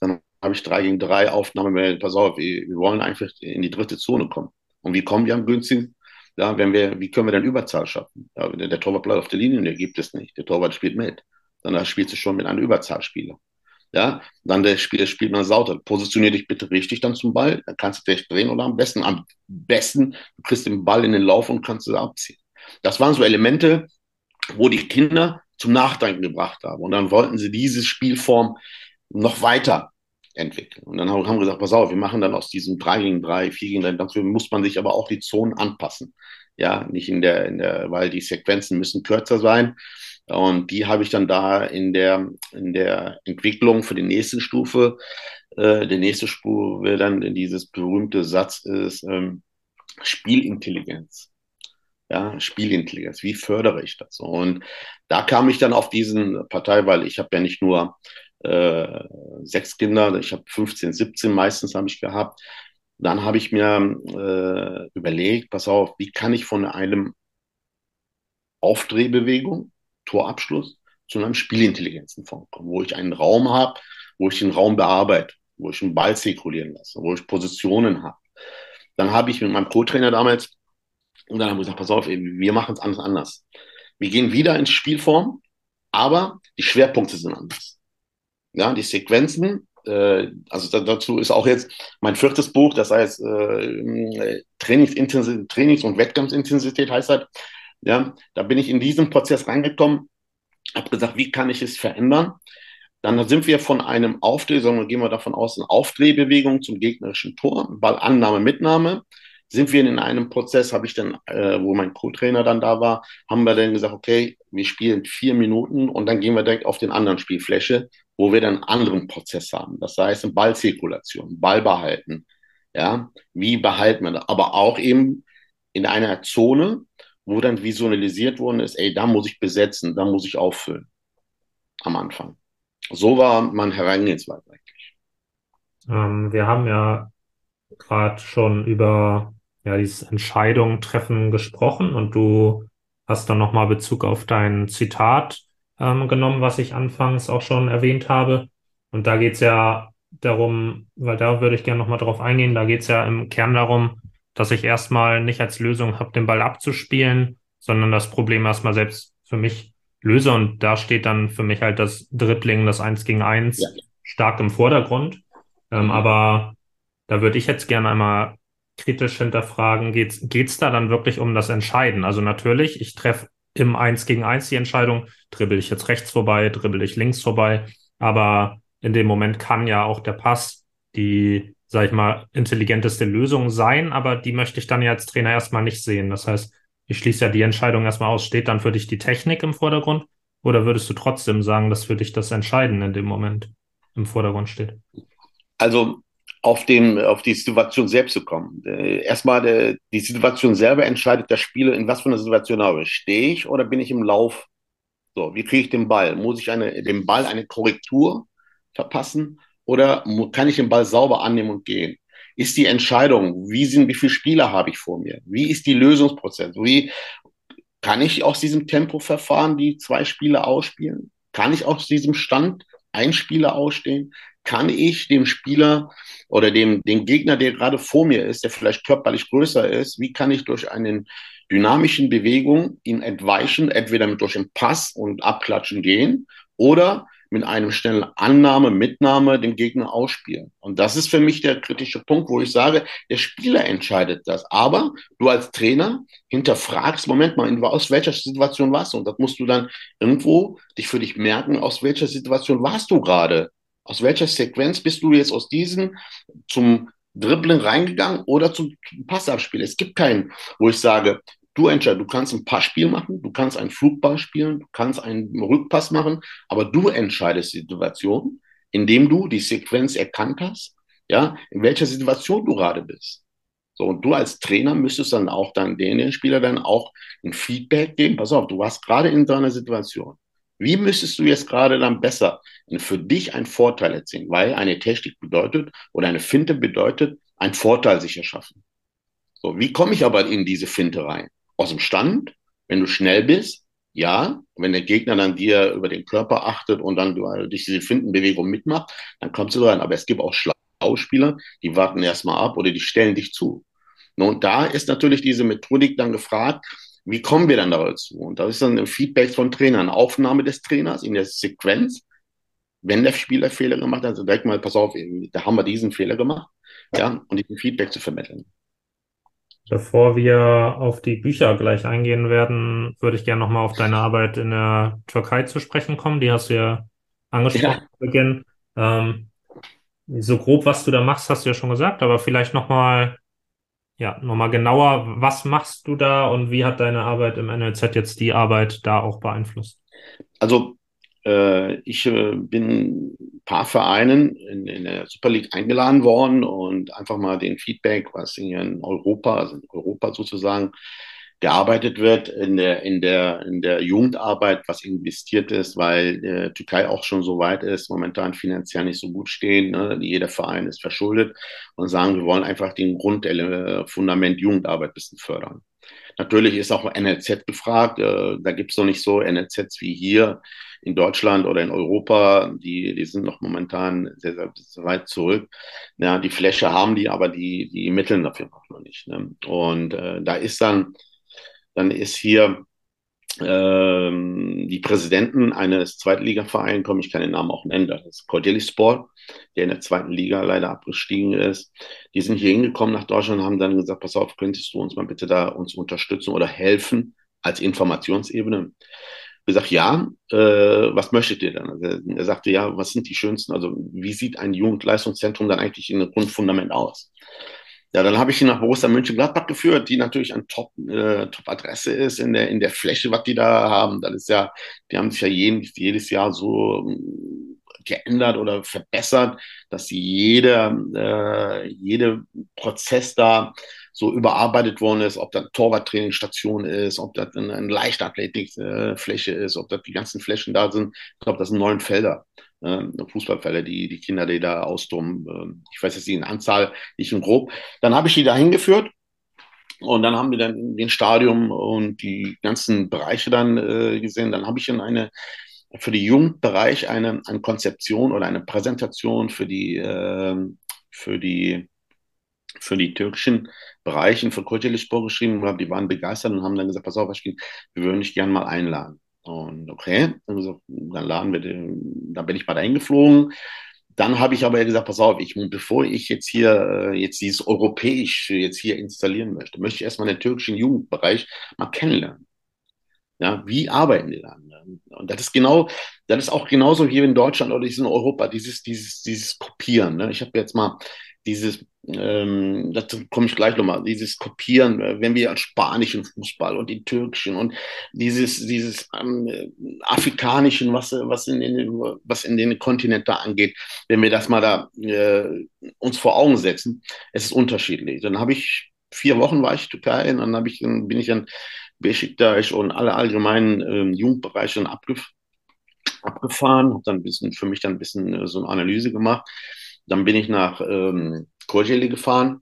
Dann habe ich drei gegen drei Aufnahmen. Pass auf, wir, wir wollen einfach in die dritte Zone kommen. Und wie kommen wir am günstigsten? Ja, wenn wir, wie können wir denn Überzahl schaffen? Ja, der, Torwart bleibt auf der Linie, der gibt es nicht. Der Torwart spielt mit. Dann spielst du schon mit einem Überzahlspieler. Ja, dann der Spieler spielt man sauter. Positionier dich bitte richtig dann zum Ball. Dann kannst du dich drehen oder am besten, am besten, du kriegst den Ball in den Lauf und kannst es abziehen. Das waren so Elemente, wo die Kinder zum Nachdenken gebracht haben. Und dann wollten sie diese Spielform noch weiter entwickeln. Und dann haben wir gesagt, pass auf, wir machen dann aus diesem 3 gegen 3, 4 gegen 3, dafür muss man sich aber auch die Zonen anpassen. Ja, nicht in der, in der, weil die Sequenzen müssen kürzer sein. Und die habe ich dann da in der, in der Entwicklung für die nächste Stufe, äh, der nächste Spur wäre dann dieses berühmte Satz ist ähm, Spielintelligenz. Ja, Spielintelligenz. Wie fördere ich das? Und da kam ich dann auf diesen Partei, weil ich habe ja nicht nur äh, sechs Kinder, ich habe 15, 17 meistens habe ich gehabt. Dann habe ich mir äh, überlegt, pass auf, wie kann ich von einem Aufdrehbewegung Torabschluss zu einem Spielintelligenzenfonds kommen, wo ich einen Raum habe, wo ich den Raum bearbeite, wo ich einen Ball zirkulieren lasse, wo ich Positionen habe. Dann habe ich mit meinem Co-Trainer damals, und dann haben wir gesagt, pass auf, wir machen es anders anders. Wir gehen wieder ins Spielform, aber die Schwerpunkte sind anders. Ja, die Sequenzen, äh, also dazu ist auch jetzt mein viertes Buch, das heißt äh, Trainingsintensität, Trainings- und Wettkampfintensität heißt das. Ja, da bin ich in diesen Prozess reingekommen, habe gesagt, wie kann ich es verändern? Dann sind wir von einem Aufdreh, sondern gehen wir davon aus, eine Aufdrehbewegung zum gegnerischen Tor, Ballannahme, Mitnahme. Sind wir in einem Prozess, habe ich dann, äh, wo mein Co-Trainer dann da war, haben wir dann gesagt, okay, wir spielen vier Minuten und dann gehen wir direkt auf den anderen Spielfläche, wo wir dann einen anderen Prozess haben. Das heißt, Ballzirkulation, Ball behalten. Ja, wie behalten wir das? Aber auch eben in einer Zone, wo dann visualisiert worden ist, ey, da muss ich besetzen, da muss ich auffüllen. Am Anfang. So war mein Herangehensweise eigentlich. Ähm, wir haben ja gerade schon über ja, dieses Entscheidung treffen gesprochen und du hast dann nochmal Bezug auf dein Zitat ähm, genommen, was ich anfangs auch schon erwähnt habe. Und da geht's ja darum, weil da würde ich gerne nochmal drauf eingehen, da geht's ja im Kern darum, dass ich erstmal nicht als Lösung habe, den Ball abzuspielen, sondern das Problem erstmal selbst für mich löse. Und da steht dann für mich halt das Dribbling, das Eins gegen Eins ja. stark im Vordergrund. Ähm, mhm. aber da würde ich jetzt gerne einmal kritisch hinterfragen, geht's, geht's da dann wirklich um das Entscheiden? Also natürlich, ich treffe im Eins gegen Eins die Entscheidung, dribbel ich jetzt rechts vorbei, dribbel ich links vorbei, aber in dem Moment kann ja auch der Pass die sag ich mal, intelligenteste Lösung sein, aber die möchte ich dann ja als Trainer erstmal nicht sehen. Das heißt, ich schließe ja die Entscheidung erstmal aus. Steht dann für dich die Technik im Vordergrund oder würdest du trotzdem sagen, dass für dich das Entscheiden in dem Moment im Vordergrund steht? Also auf, den, auf die Situation selbst zu kommen. Äh, erstmal der, die Situation selber entscheidet der Spieler, in was für einer Situation habe ich. Stehe ich oder bin ich im Lauf? So, wie kriege ich den Ball? Muss ich eine, dem Ball eine Korrektur verpassen? Oder kann ich den Ball sauber annehmen und gehen? Ist die Entscheidung, wie sind, wie viele Spieler habe ich vor mir? Wie ist die Lösungsprozess? Wie kann ich aus diesem Tempoverfahren die zwei Spiele ausspielen? Kann ich aus diesem Stand ein Spieler ausstehen? Kann ich dem Spieler oder dem, dem Gegner, der gerade vor mir ist, der vielleicht körperlich größer ist, wie kann ich durch einen dynamischen Bewegung ihn entweichen, entweder durch einen Pass und Abklatschen gehen oder mit einem schnellen Annahme, Mitnahme dem Gegner ausspielen. Und das ist für mich der kritische Punkt, wo ich sage, der Spieler entscheidet das. Aber du als Trainer hinterfragst, Moment mal, aus welcher Situation warst du? Und das musst du dann irgendwo dich für dich merken, aus welcher Situation warst du gerade? Aus welcher Sequenz bist du jetzt aus diesem zum Dribbling reingegangen oder zum Passabspiel? Es gibt keinen, wo ich sage, Du entscheidest, du kannst ein Passspiel machen, du kannst einen Flugball spielen, du kannst einen Rückpass machen, aber du entscheidest die Situation, indem du die Sequenz erkannt hast, ja, in welcher Situation du gerade bist. So, und du als Trainer müsstest dann auch dann den Spieler dann auch ein Feedback geben. Pass auf, du warst gerade in deiner Situation. Wie müsstest du jetzt gerade dann besser für dich einen Vorteil erzielen? Weil eine Technik bedeutet oder eine Finte bedeutet, einen Vorteil sich erschaffen. So, wie komme ich aber in diese Finte rein? Aus dem Stand, wenn du schnell bist, ja, wenn der Gegner dann dir über den Körper achtet und dann du dich diese Findenbewegung mitmacht, dann kommst du rein. Aber es gibt auch Schlauspieler, die warten erstmal ab oder die stellen dich zu. Und da ist natürlich diese Methodik dann gefragt, wie kommen wir dann dazu? Und das ist dann ein Feedback von Trainern, Aufnahme des Trainers in der Sequenz. Wenn der Spieler Fehler gemacht hat, also direkt mal, pass auf, da haben wir diesen Fehler gemacht, ja, und diesen Feedback zu vermitteln. Bevor wir auf die Bücher gleich eingehen werden, würde ich gerne nochmal auf deine Arbeit in der Türkei zu sprechen kommen. Die hast du ja angesprochen ja. zu Beginn. Ähm, so grob, was du da machst, hast du ja schon gesagt, aber vielleicht nochmal, ja, nochmal genauer, was machst du da und wie hat deine Arbeit im NLZ jetzt die Arbeit da auch beeinflusst? Also ich äh, bin ein paar Vereinen in, in, der Super League eingeladen worden und einfach mal den Feedback, was hier in Europa, also in Europa sozusagen, gearbeitet wird in der, in der, in der Jugendarbeit, was investiert ist, weil äh, Türkei auch schon so weit ist, momentan finanziell nicht so gut stehen. Ne? Jeder Verein ist verschuldet und sagen, wir wollen einfach den Grundfundament Jugendarbeit ein bisschen fördern. Natürlich ist auch NLZ gefragt. Äh, da gibt es noch nicht so NLZs wie hier in Deutschland oder in Europa. Die, die sind noch momentan sehr, sehr, weit zurück. Ja, die Fläche haben die, aber die, die Mittel dafür noch nicht. Ne? Und äh, da ist dann, dann ist hier ähm, die Präsidenten eines Zweitligavereins, komme ich kann den Namen auch nennen, das ist Cordeli Sport, der in der zweiten Liga leider abgestiegen ist. Die sind hier hingekommen nach Deutschland und haben dann gesagt, pass auf, könntest du uns mal bitte da uns unterstützen oder helfen als Informationsebene? Ich gesagt, ja, äh, was möchtet ihr dann? Also er sagte, ja, was sind die schönsten, also wie sieht ein Jugendleistungszentrum dann eigentlich in einem Grundfundament aus? Ja, dann habe ich ihn nach Borussia Mönchengladbach geführt, die natürlich eine Top, äh, Top-Adresse ist in der, in der Fläche, was die da haben. Das ist ja, die haben sich ja jedes, jedes Jahr so ähm, geändert oder verbessert, dass sie jede, äh, jede Prozess da so überarbeitet worden ist, ob das Torwarttrainingsstation ist, ob das eine, eine Leichtathletikfläche ist, ob das die ganzen Flächen da sind. Ich glaube, das sind neun Felder äh, Fußballfälle, die, die Kinder, die da austoben. Äh, ich weiß jetzt in Anzahl, nicht in grob. Dann habe ich die da hingeführt und dann haben wir dann den Stadium und die ganzen Bereiche dann äh, gesehen. Dann habe ich in eine für die Jugendbereich eine, eine Konzeption oder eine Präsentation für die äh, für die für die türkischen Bereiche für Kulturlichspor geschrieben. Die waren begeistert und haben dann gesagt, pass auf, wir würden dich gerne mal einladen. Und okay, dann laden wir dann bin ich mal dahin geflogen. Dann habe ich aber gesagt, pass auf, ich, bevor ich jetzt hier äh, jetzt dieses Europäisch jetzt hier installieren möchte, möchte ich erstmal den türkischen Jugendbereich mal kennenlernen. Ja, wie arbeiten die dann? Und das ist genau, das ist auch genauso hier in Deutschland oder in Europa, dieses, dieses, dieses Kopieren. Ne? Ich habe jetzt mal dieses, ähm, dazu komme ich gleich nochmal, dieses Kopieren, äh, wenn wir an spanischen Fußball und den türkischen und dieses, dieses ähm, afrikanischen, was, was, in den, was in den Kontinent da angeht, wenn wir das mal da äh, uns vor Augen setzen, es ist unterschiedlich. Dann habe ich vier Wochen war ich in Türkei und dann ich, dann bin ich an Besiktas und alle allgemeinen ähm, Jugendbereiche abgef abgefahren, habe dann ein bisschen für mich dann ein bisschen äh, so eine Analyse gemacht dann bin ich nach ähm, Korseli gefahren.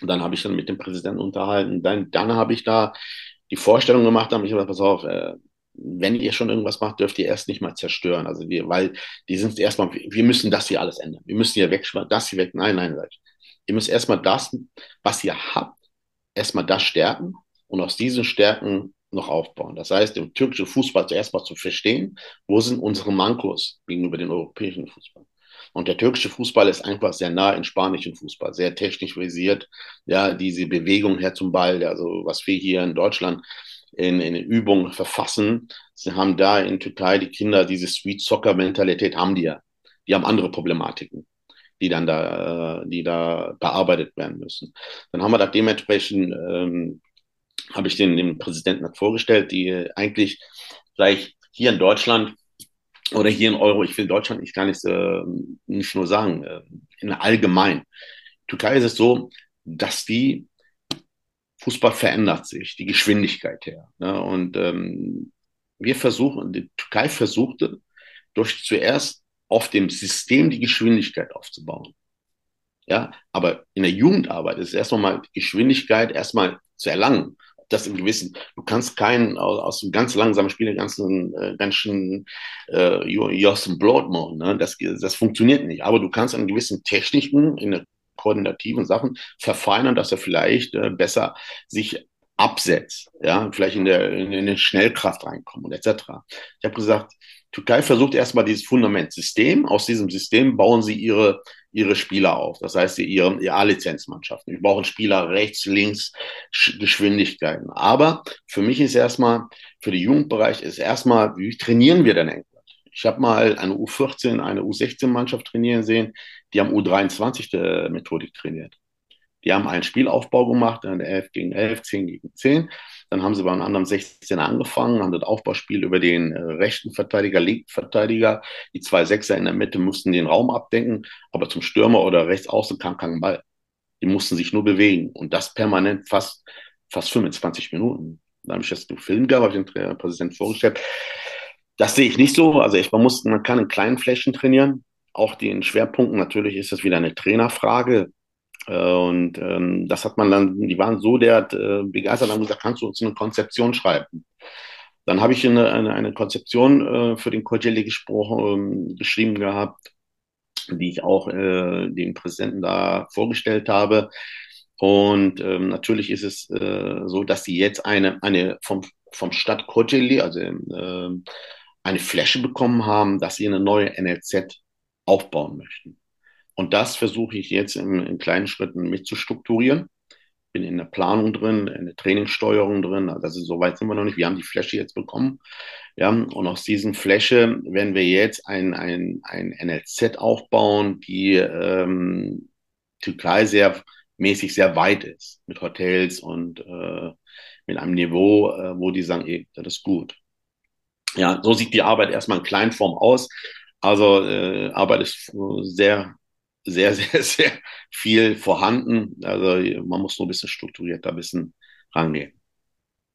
Und dann habe ich dann mit dem Präsidenten unterhalten. Dann, dann habe ich da die Vorstellung gemacht, habe ich gesagt, pass auf, äh, wenn ihr schon irgendwas macht, dürft ihr erst nicht mal zerstören. Also wir, weil die sind erstmal, wir müssen das hier alles ändern. Wir müssen hier weg, das hier weg. Nein, nein, Leute. Ihr müsst erstmal das, was ihr habt, erstmal das stärken und aus diesen Stärken noch aufbauen. Das heißt, im türkischen Fußball zuerst mal zu verstehen, wo sind unsere Mankos gegenüber dem europäischen Fußball. Und der türkische Fußball ist einfach sehr nah in spanischen Fußball, sehr technisch visiert. Ja, diese Bewegung her zum Ball, also was wir hier in Deutschland in, in Übungen verfassen, sie haben da in Türkei die Kinder diese Sweet Soccer Mentalität haben die ja. Die haben andere Problematiken die dann da, die da bearbeitet werden müssen. Dann haben wir da dementsprechend, ähm, habe ich den, den Präsidenten vorgestellt, die eigentlich gleich hier in Deutschland oder hier in Euro, ich will Deutschland nicht gar nicht, äh, nicht nur sagen, äh, in allgemein. Türkei ist es so, dass die Fußball verändert sich, die Geschwindigkeit her. Ne? Und ähm, wir versuchen, die Türkei versuchte, durch zuerst auf dem System die Geschwindigkeit aufzubauen. Ja, aber in der Jugendarbeit ist erstmal mal Geschwindigkeit erstmal zu erlangen das im Gewissen. Du kannst keinen aus, aus einem ganz langsamen Spiel ganzen, äh, ganz schön äh, Jossen Blood machen. Ne? Das, das funktioniert nicht. Aber du kannst an gewissen Techniken in der koordinativen Sachen verfeinern, dass er vielleicht äh, besser sich absetzt, ja, vielleicht in der in, in Schnellkraft reinkommt und etc. Ich habe gesagt, Türkei versucht erstmal dieses Fundamentsystem. Aus diesem System bauen sie ihre, ihre Spieler auf. Das heißt, ihre, ihre A-Lizenzmannschaften. Wir brauchen Spieler rechts, links, Geschwindigkeiten. Aber für mich ist erstmal, für den Jugendbereich ist erstmal, wie trainieren wir denn England? Ich habe mal eine U14, eine U16-Mannschaft trainieren sehen, die haben U23-Methodik trainiert. Die haben einen Spielaufbau gemacht, eine 11 gegen 11, 10 gegen 10 dann haben sie bei einem anderen 16er angefangen, haben das Aufbauspiel über den äh, rechten Verteidiger, linken Verteidiger, die zwei Sechser in der Mitte mussten den Raum abdenken, aber zum Stürmer oder rechts außen kam kein Ball. Die mussten sich nur bewegen und das permanent fast, fast 25 Minuten. Da habe ich das im Film gehabt, habe ich den Präsidenten vorgestellt. Das sehe ich nicht so. Also ich, man muss, man kann in kleinen Flächen trainieren. Auch den Schwerpunkten natürlich ist das wieder eine Trainerfrage. Äh, und ähm, das hat man dann, die waren so der äh, begeistert, haben gesagt, kannst du uns eine Konzeption schreiben? Dann habe ich eine, eine, eine Konzeption äh, für den Corgelli gesprochen, äh, geschrieben gehabt, die ich auch äh, dem Präsidenten da vorgestellt habe. Und ähm, natürlich ist es äh, so, dass sie jetzt eine, eine vom, vom Stadt Corgelli, also äh, eine Fläche bekommen haben, dass sie eine neue NLZ aufbauen möchten. Und das versuche ich jetzt in, in kleinen Schritten mitzustrukturieren. Bin in der Planung drin, in der Trainingssteuerung drin. Also so weit sind wir noch nicht. Wir haben die Fläche jetzt bekommen. Ja, und aus diesen Fläche werden wir jetzt ein, ein, ein NLZ aufbauen, die ähm, Türkei sehr mäßig sehr weit ist mit Hotels und äh, mit einem Niveau, äh, wo die sagen, ey, das ist gut. Ja, so sieht die Arbeit erstmal in Kleinform aus. Also äh, Arbeit ist sehr sehr, sehr, sehr viel vorhanden. Also man muss nur ein bisschen strukturierter ein bisschen rangehen.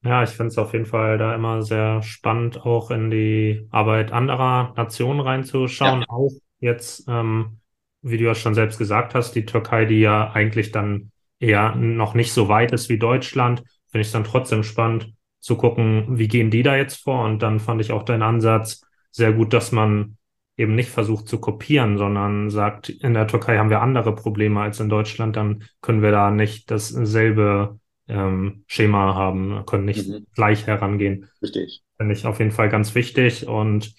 Ja, ich finde es auf jeden Fall da immer sehr spannend, auch in die Arbeit anderer Nationen reinzuschauen. Ja. Auch jetzt, ähm, wie du ja schon selbst gesagt hast, die Türkei, die ja eigentlich dann eher noch nicht so weit ist wie Deutschland, finde ich es dann trotzdem spannend zu gucken, wie gehen die da jetzt vor. Und dann fand ich auch deinen Ansatz sehr gut, dass man eben nicht versucht zu kopieren, sondern sagt, in der Türkei haben wir andere Probleme als in Deutschland, dann können wir da nicht dasselbe ähm, Schema haben, können nicht mhm. gleich herangehen. Richtig. Finde ich auf jeden Fall ganz wichtig und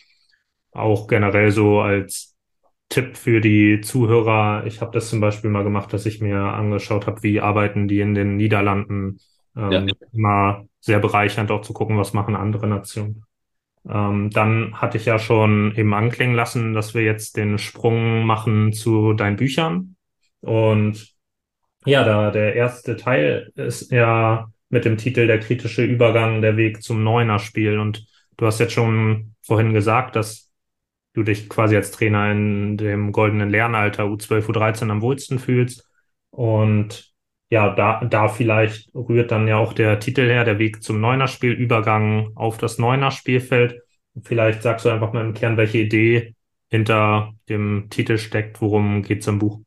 auch generell so als Tipp für die Zuhörer. Ich habe das zum Beispiel mal gemacht, dass ich mir angeschaut habe, wie arbeiten die in den Niederlanden. Ähm, ja. Immer sehr bereichernd auch zu gucken, was machen andere Nationen. Ähm, dann hatte ich ja schon eben anklingen lassen, dass wir jetzt den Sprung machen zu deinen Büchern. Und ja, da der erste Teil ist ja mit dem Titel Der kritische Übergang, der Weg zum Neuner-Spiel. Und du hast jetzt schon vorhin gesagt, dass du dich quasi als Trainer in dem goldenen Lernalter U12, U13 am wohlsten fühlst. Und ja, da, da vielleicht rührt dann ja auch der Titel her, der Weg zum Neuner-Spiel, Übergang auf das Neuner-Spielfeld. Vielleicht sagst du einfach mal im Kern, welche Idee hinter dem Titel steckt, worum geht es im Buch?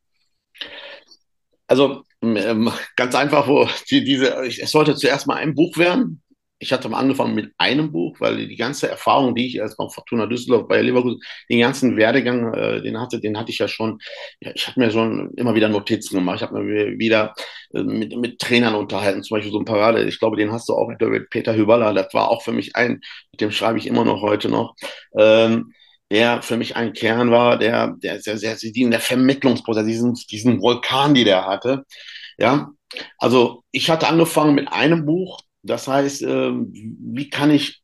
Also ähm, ganz einfach, wo die, diese, es sollte zuerst mal ein Buch werden, ich hatte mal angefangen mit einem Buch, weil die ganze Erfahrung, die ich als von Fortuna Düsseldorf bei Leverkusen, den ganzen Werdegang, äh, den hatte, den hatte ich ja schon, ja, ich habe mir schon immer wieder Notizen gemacht, ich habe mir wieder äh, mit, mit Trainern unterhalten, zum Beispiel so ein Parade, ich glaube, den hast du auch mit Peter Hüballa, das war auch für mich ein, mit dem schreibe ich immer noch heute noch, ähm, der für mich ein Kern war, der, der, der, der, der, der Vermittlungsprozess, diesen, diesen Vulkan, die der hatte, ja, also ich hatte angefangen mit einem Buch, das heißt, äh, wie kann ich,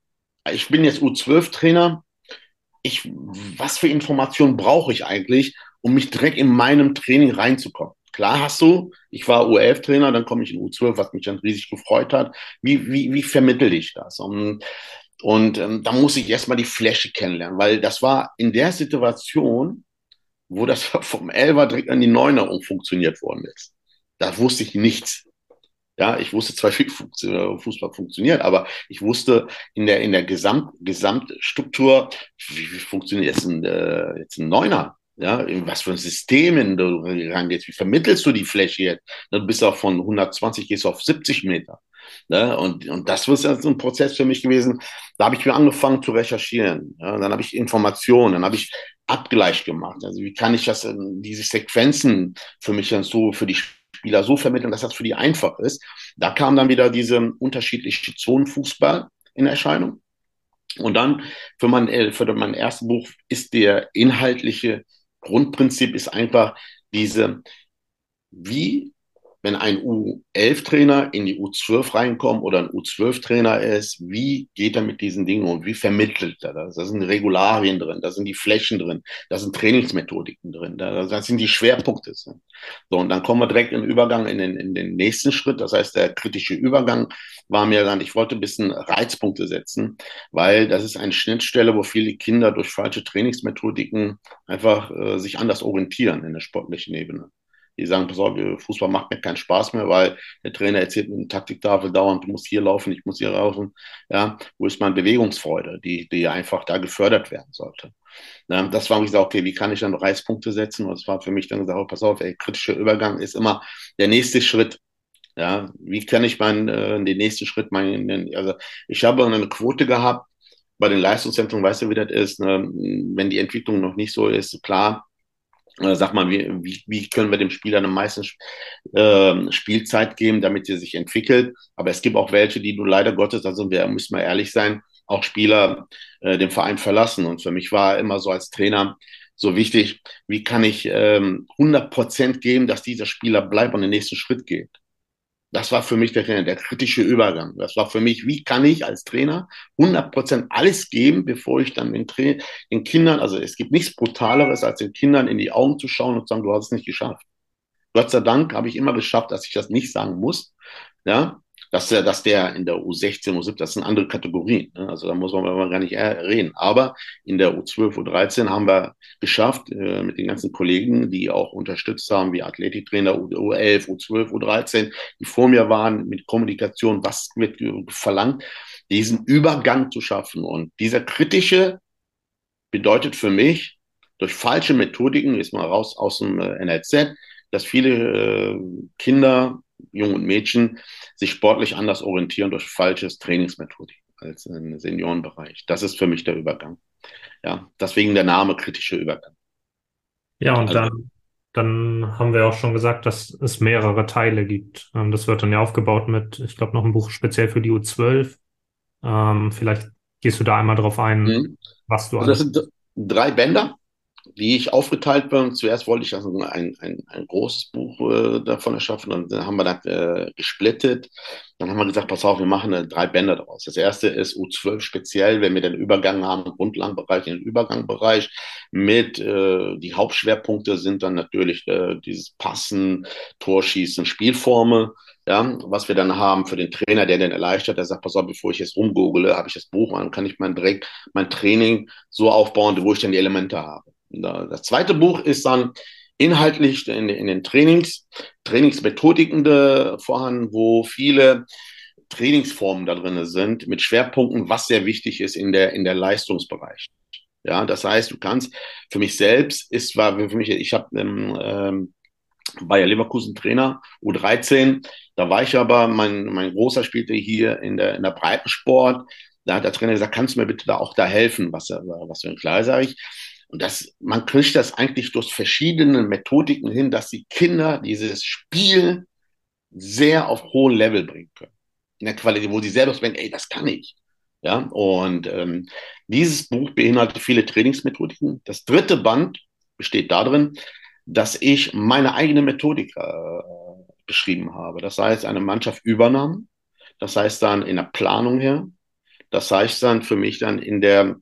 ich bin jetzt U12-Trainer, ich, was für Informationen brauche ich eigentlich, um mich direkt in meinem Training reinzukommen? Klar hast du, ich war U11-Trainer, dann komme ich in U12, was mich dann riesig gefreut hat. Wie, wie, wie vermittel ich das? Und, und ähm, da muss ich erstmal die Fläche kennenlernen, weil das war in der Situation, wo das vom Elfer direkt an die Neuner umfunktioniert worden ist. Da wusste ich nichts. Ja, ich wusste zwar, wie Fußball funktioniert, aber ich wusste in der, in der Gesamt, Gesamtstruktur, wie, wie funktioniert jetzt ein, äh, jetzt ein Neuner? Ja, in was für ein System du rangehst, wie vermittelst du die Fläche jetzt? Du bist auch von 120 gehst auf 70 Meter. Ne? Und, und das ist jetzt ein Prozess für mich gewesen. Da habe ich mir angefangen zu recherchieren. Ja? Dann habe ich Informationen, dann habe ich Abgleich gemacht. Also wie kann ich das, diese Sequenzen für mich dann so für die Spieler so vermitteln, dass das für die einfach ist. Da kam dann wieder diese unterschiedliche Zonenfußball in Erscheinung. Und dann für mein, äh, für mein erstes Buch ist der inhaltliche Grundprinzip ist einfach diese, wie wenn ein U11-Trainer in die U12 reinkommt oder ein U12-Trainer ist, wie geht er mit diesen Dingen und wie vermittelt er das? Da sind Regularien drin, da sind die Flächen drin, da sind Trainingsmethodiken drin, da, da sind die Schwerpunkte. So, und dann kommen wir direkt im Übergang in den, in den nächsten Schritt. Das heißt, der kritische Übergang war mir dann, ich wollte ein bisschen Reizpunkte setzen, weil das ist eine Schnittstelle, wo viele Kinder durch falsche Trainingsmethodiken einfach äh, sich anders orientieren in der sportlichen Ebene. Die sagen, pass auf, Fußball macht mir keinen Spaß mehr, weil der Trainer erzählt mir eine Taktiktafel dauernd, du musst hier laufen, ich muss hier laufen. Ja, wo ist meine Bewegungsfreude, die, die einfach da gefördert werden sollte. Ja, das war, ich gesagt, okay, wie kann ich dann Reispunkte setzen? Und das war für mich dann gesagt, oh, pass auf, ey, kritischer Übergang ist immer der nächste Schritt. Ja, wie kann ich meinen, äh, den nächsten Schritt meinen, also ich habe eine Quote gehabt, bei den Leistungszentren, weißt du, wie das ist, ne? wenn die Entwicklung noch nicht so ist, klar, sag mal, wie, wie, wie können wir dem Spieler am meisten äh, Spielzeit geben, damit er sich entwickelt. Aber es gibt auch welche, die du leider Gottes, also wir müssen mal ehrlich sein, auch Spieler äh, den Verein verlassen. Und für mich war immer so als Trainer so wichtig, wie kann ich ähm, 100 Prozent geben, dass dieser Spieler bleibt und den nächsten Schritt geht. Das war für mich der, der kritische Übergang. Das war für mich, wie kann ich als Trainer 100% alles geben, bevor ich dann den, den Kindern, also es gibt nichts Brutaleres, als den Kindern in die Augen zu schauen und zu sagen, du hast es nicht geschafft. Gott sei Dank habe ich immer geschafft, dass ich das nicht sagen muss. Ja, dass der, dass der in der U16, U17, das sind andere Kategorien. Ne? Also da muss man gar nicht reden. Aber in der U12, U13 haben wir geschafft, äh, mit den ganzen Kollegen, die auch unterstützt haben, wie Athletiktrainer U11, U12, U13, die vor mir waren, mit Kommunikation, was wird verlangt, diesen Übergang zu schaffen. Und dieser kritische bedeutet für mich, durch falsche Methodiken, ist mal raus aus dem äh, NLZ, dass viele äh, Kinder Jungen und Mädchen sich sportlich anders orientieren durch falsches Trainingsmethodik als im Seniorenbereich. Das ist für mich der Übergang. Ja, deswegen der Name kritische Übergang. Ja, und also, dann, dann haben wir auch schon gesagt, dass es mehrere Teile gibt. Ähm, das wird dann ja aufgebaut mit, ich glaube, noch ein Buch speziell für die U12. Ähm, vielleicht gehst du da einmal drauf ein, mhm. was du also Das sind drei Bänder wie ich aufgeteilt bin. Zuerst wollte ich also ein, ein, ein großes Buch äh, davon erschaffen und dann haben wir das äh, gesplittet. Dann haben wir gesagt, pass auf, wir machen äh, drei Bänder daraus. Das erste ist U12 speziell, wenn wir den Übergang haben, Grundlagenbereich, den Übergangbereich mit, äh, die Hauptschwerpunkte sind dann natürlich äh, dieses Passen, Torschießen, Spielformen. Ja, was wir dann haben für den Trainer, der den erleichtert, der sagt, pass auf, bevor ich jetzt rumgoogle, habe ich das Buch an, kann ich mein direkt mein Training so aufbauen, wo ich dann die Elemente habe. Das zweite Buch ist dann inhaltlich in, in den Trainings, Trainingsmethodiken vorhanden, wo viele Trainingsformen da drin sind, mit Schwerpunkten, was sehr wichtig ist in der, in der Leistungsbereich. Ja, das heißt, du kannst, für mich selbst ist, war für mich, ich habe ähm, ähm, Bayer Leverkusen Trainer, U13, da war ich aber, mein, mein Großer spielte hier in der, in der Breitensport, da hat der Trainer gesagt, kannst du mir bitte da auch da helfen, was, was für ein klar, sage ich. Und das, man kriegt das eigentlich durch verschiedene Methodiken hin, dass die Kinder dieses Spiel sehr auf hohem Level bringen können. In der Qualität, wo sie selber denken, ey, das kann ich. Ja, und ähm, dieses Buch beinhaltet viele Trainingsmethodiken. Das dritte Band besteht darin, dass ich meine eigene Methodik äh, beschrieben habe. Das heißt, eine Mannschaft übernahm. Das heißt dann in der Planung her. Das heißt dann für mich dann in der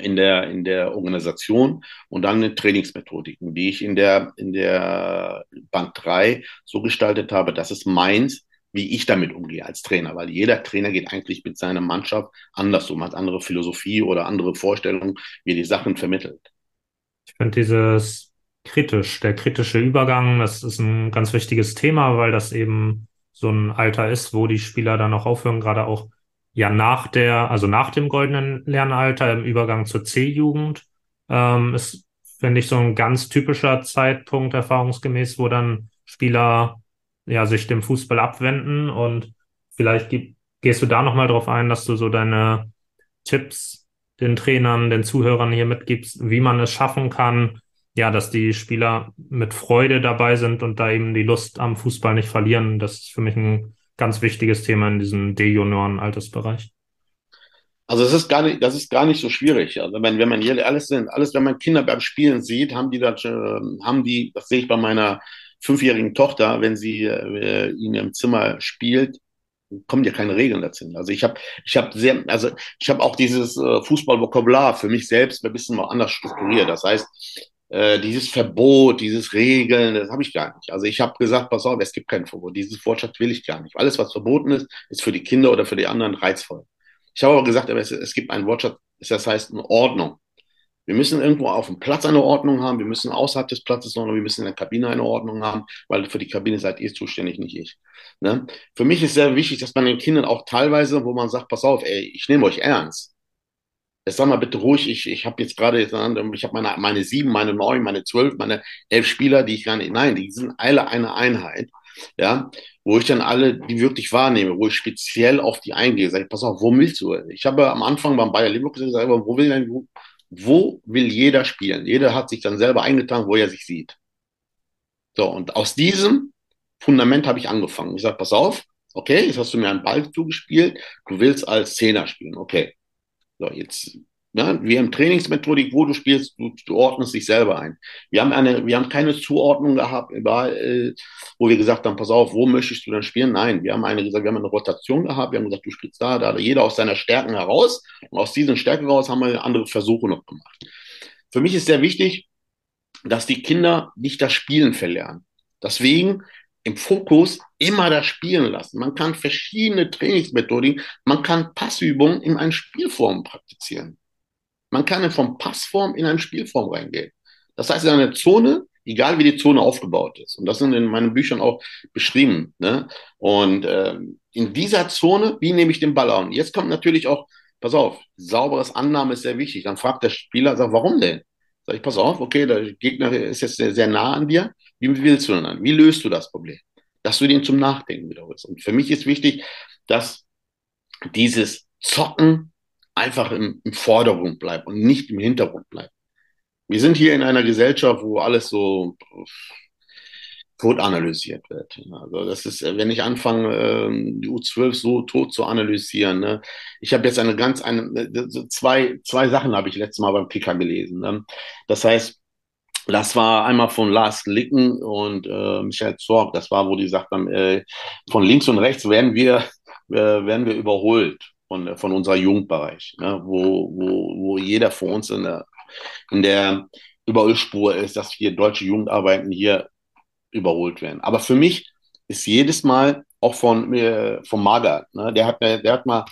in der, in der Organisation und dann eine Trainingsmethodiken, die ich in der, in der Band 3 so gestaltet habe, dass es meins, wie ich damit umgehe als Trainer, weil jeder Trainer geht eigentlich mit seiner Mannschaft anders um, hat andere Philosophie oder andere Vorstellungen, wie er die Sachen vermittelt. Ich finde dieses kritisch, der kritische Übergang, das ist ein ganz wichtiges Thema, weil das eben so ein Alter ist, wo die Spieler dann auch aufhören, gerade auch ja nach der, also nach dem goldenen Lernalter im Übergang zur C-Jugend, ähm, ist, finde ich, so ein ganz typischer Zeitpunkt erfahrungsgemäß, wo dann Spieler ja sich dem Fußball abwenden und vielleicht gibt, gehst du da nochmal drauf ein, dass du so deine Tipps den Trainern, den Zuhörern hier mitgibst, wie man es schaffen kann, ja, dass die Spieler mit Freude dabei sind und da eben die Lust am Fußball nicht verlieren. Das ist für mich ein ganz wichtiges Thema in diesem D-Junioren-Altersbereich. Also es ist gar nicht, das ist gar nicht so schwierig. Also wenn, wenn man hier alles sind, alles, wenn man Kinder beim Spielen sieht, haben die das, äh, haben die, das sehe ich bei meiner fünfjährigen Tochter, wenn sie äh, in ihrem Zimmer spielt, kommen ja keine Regeln dazu. Also ich habe, ich habe sehr, also ich habe auch dieses äh, Fußballvokabular für mich selbst ein bisschen mal anders strukturiert. Das heißt, äh, dieses Verbot, dieses Regeln, das habe ich gar nicht. Also ich habe gesagt, pass auf, es gibt kein Verbot. Dieses Wortschatz will ich gar nicht. Alles, was verboten ist, ist für die Kinder oder für die anderen reizvoll. Ich habe aber gesagt, aber es, es gibt einen Wortschatz, das heißt eine Ordnung. Wir müssen irgendwo auf dem Platz eine Ordnung haben, wir müssen außerhalb des Platzes noch, wir müssen in der Kabine eine Ordnung haben, weil für die Kabine seid ihr zuständig, nicht ich. Ne? Für mich ist sehr wichtig, dass man den Kindern auch teilweise, wo man sagt, pass auf, ey, ich nehme euch ernst. Jetzt sag mal bitte ruhig, ich, ich habe jetzt gerade, ich habe meine, meine sieben, meine neun, meine zwölf, meine elf Spieler, die ich gar nicht, nein, die sind alle eine Einheit ja, wo ich dann alle die wirklich wahrnehme, wo ich speziell auf die eingehe, sage ich, pass auf, wo willst du? Ich habe am Anfang beim Bayer Leverkusen gesagt, wo will denn, wo, wo will jeder spielen? Jeder hat sich dann selber eingetragen, wo er sich sieht. So, und aus diesem Fundament habe ich angefangen. Ich sage, pass auf, okay, jetzt hast du mir einen Ball zugespielt, du willst als Zehner spielen, okay. So, jetzt ja, wir haben Trainingsmethodik, wo du spielst, du, du ordnest dich selber ein. Wir haben eine, wir haben keine Zuordnung gehabt, überall, äh, wo wir gesagt haben, pass auf, wo möchtest du dann spielen? Nein, wir haben eine gesagt, wir haben eine Rotation gehabt, wir haben gesagt, du spielst da, da, jeder aus seiner Stärken heraus. Und aus diesen Stärken heraus haben wir andere Versuche noch gemacht. Für mich ist sehr wichtig, dass die Kinder nicht das Spielen verlernen. Deswegen im Fokus immer das Spielen lassen. Man kann verschiedene Trainingsmethodiken, man kann Passübungen in einen Spielform praktizieren. Man kann von Passform in eine Spielform reingehen. Das heißt, in einer Zone, egal wie die Zone aufgebaut ist, und das sind in meinen Büchern auch beschrieben, ne? und äh, in dieser Zone, wie nehme ich den Ball an? Jetzt kommt natürlich auch, pass auf, sauberes Annahme ist sehr wichtig. Dann fragt der Spieler, sagt, warum denn? Sag ich, pass auf, okay, der Gegner ist jetzt sehr, sehr nah an dir. Wie willst du denn an? Wie löst du das Problem? Dass du den zum Nachdenken wiederholst. Und für mich ist wichtig, dass dieses Zocken einfach im, im Vordergrund bleibt und nicht im Hintergrund bleibt. Wir sind hier in einer Gesellschaft, wo alles so tot analysiert wird. Also das ist, wenn ich anfange, ähm, die U12 so tot zu analysieren. Ne? Ich habe jetzt eine ganz, eine, zwei, zwei Sachen habe ich letztes Mal beim Kicker gelesen. Ne? Das heißt, das war einmal von Lars Licken und äh, Michael Zorg. Das war, wo die sagt haben, äh, von links und rechts werden wir, äh, werden wir überholt von, von unserer Jugendbereich, ne? wo, wo, wo jeder von uns in der, in der Überholspur ist, dass hier deutsche Jugendarbeiten hier überholt werden. Aber für mich ist jedes Mal auch von, äh, von Magath, ne? der, hat, der hat mal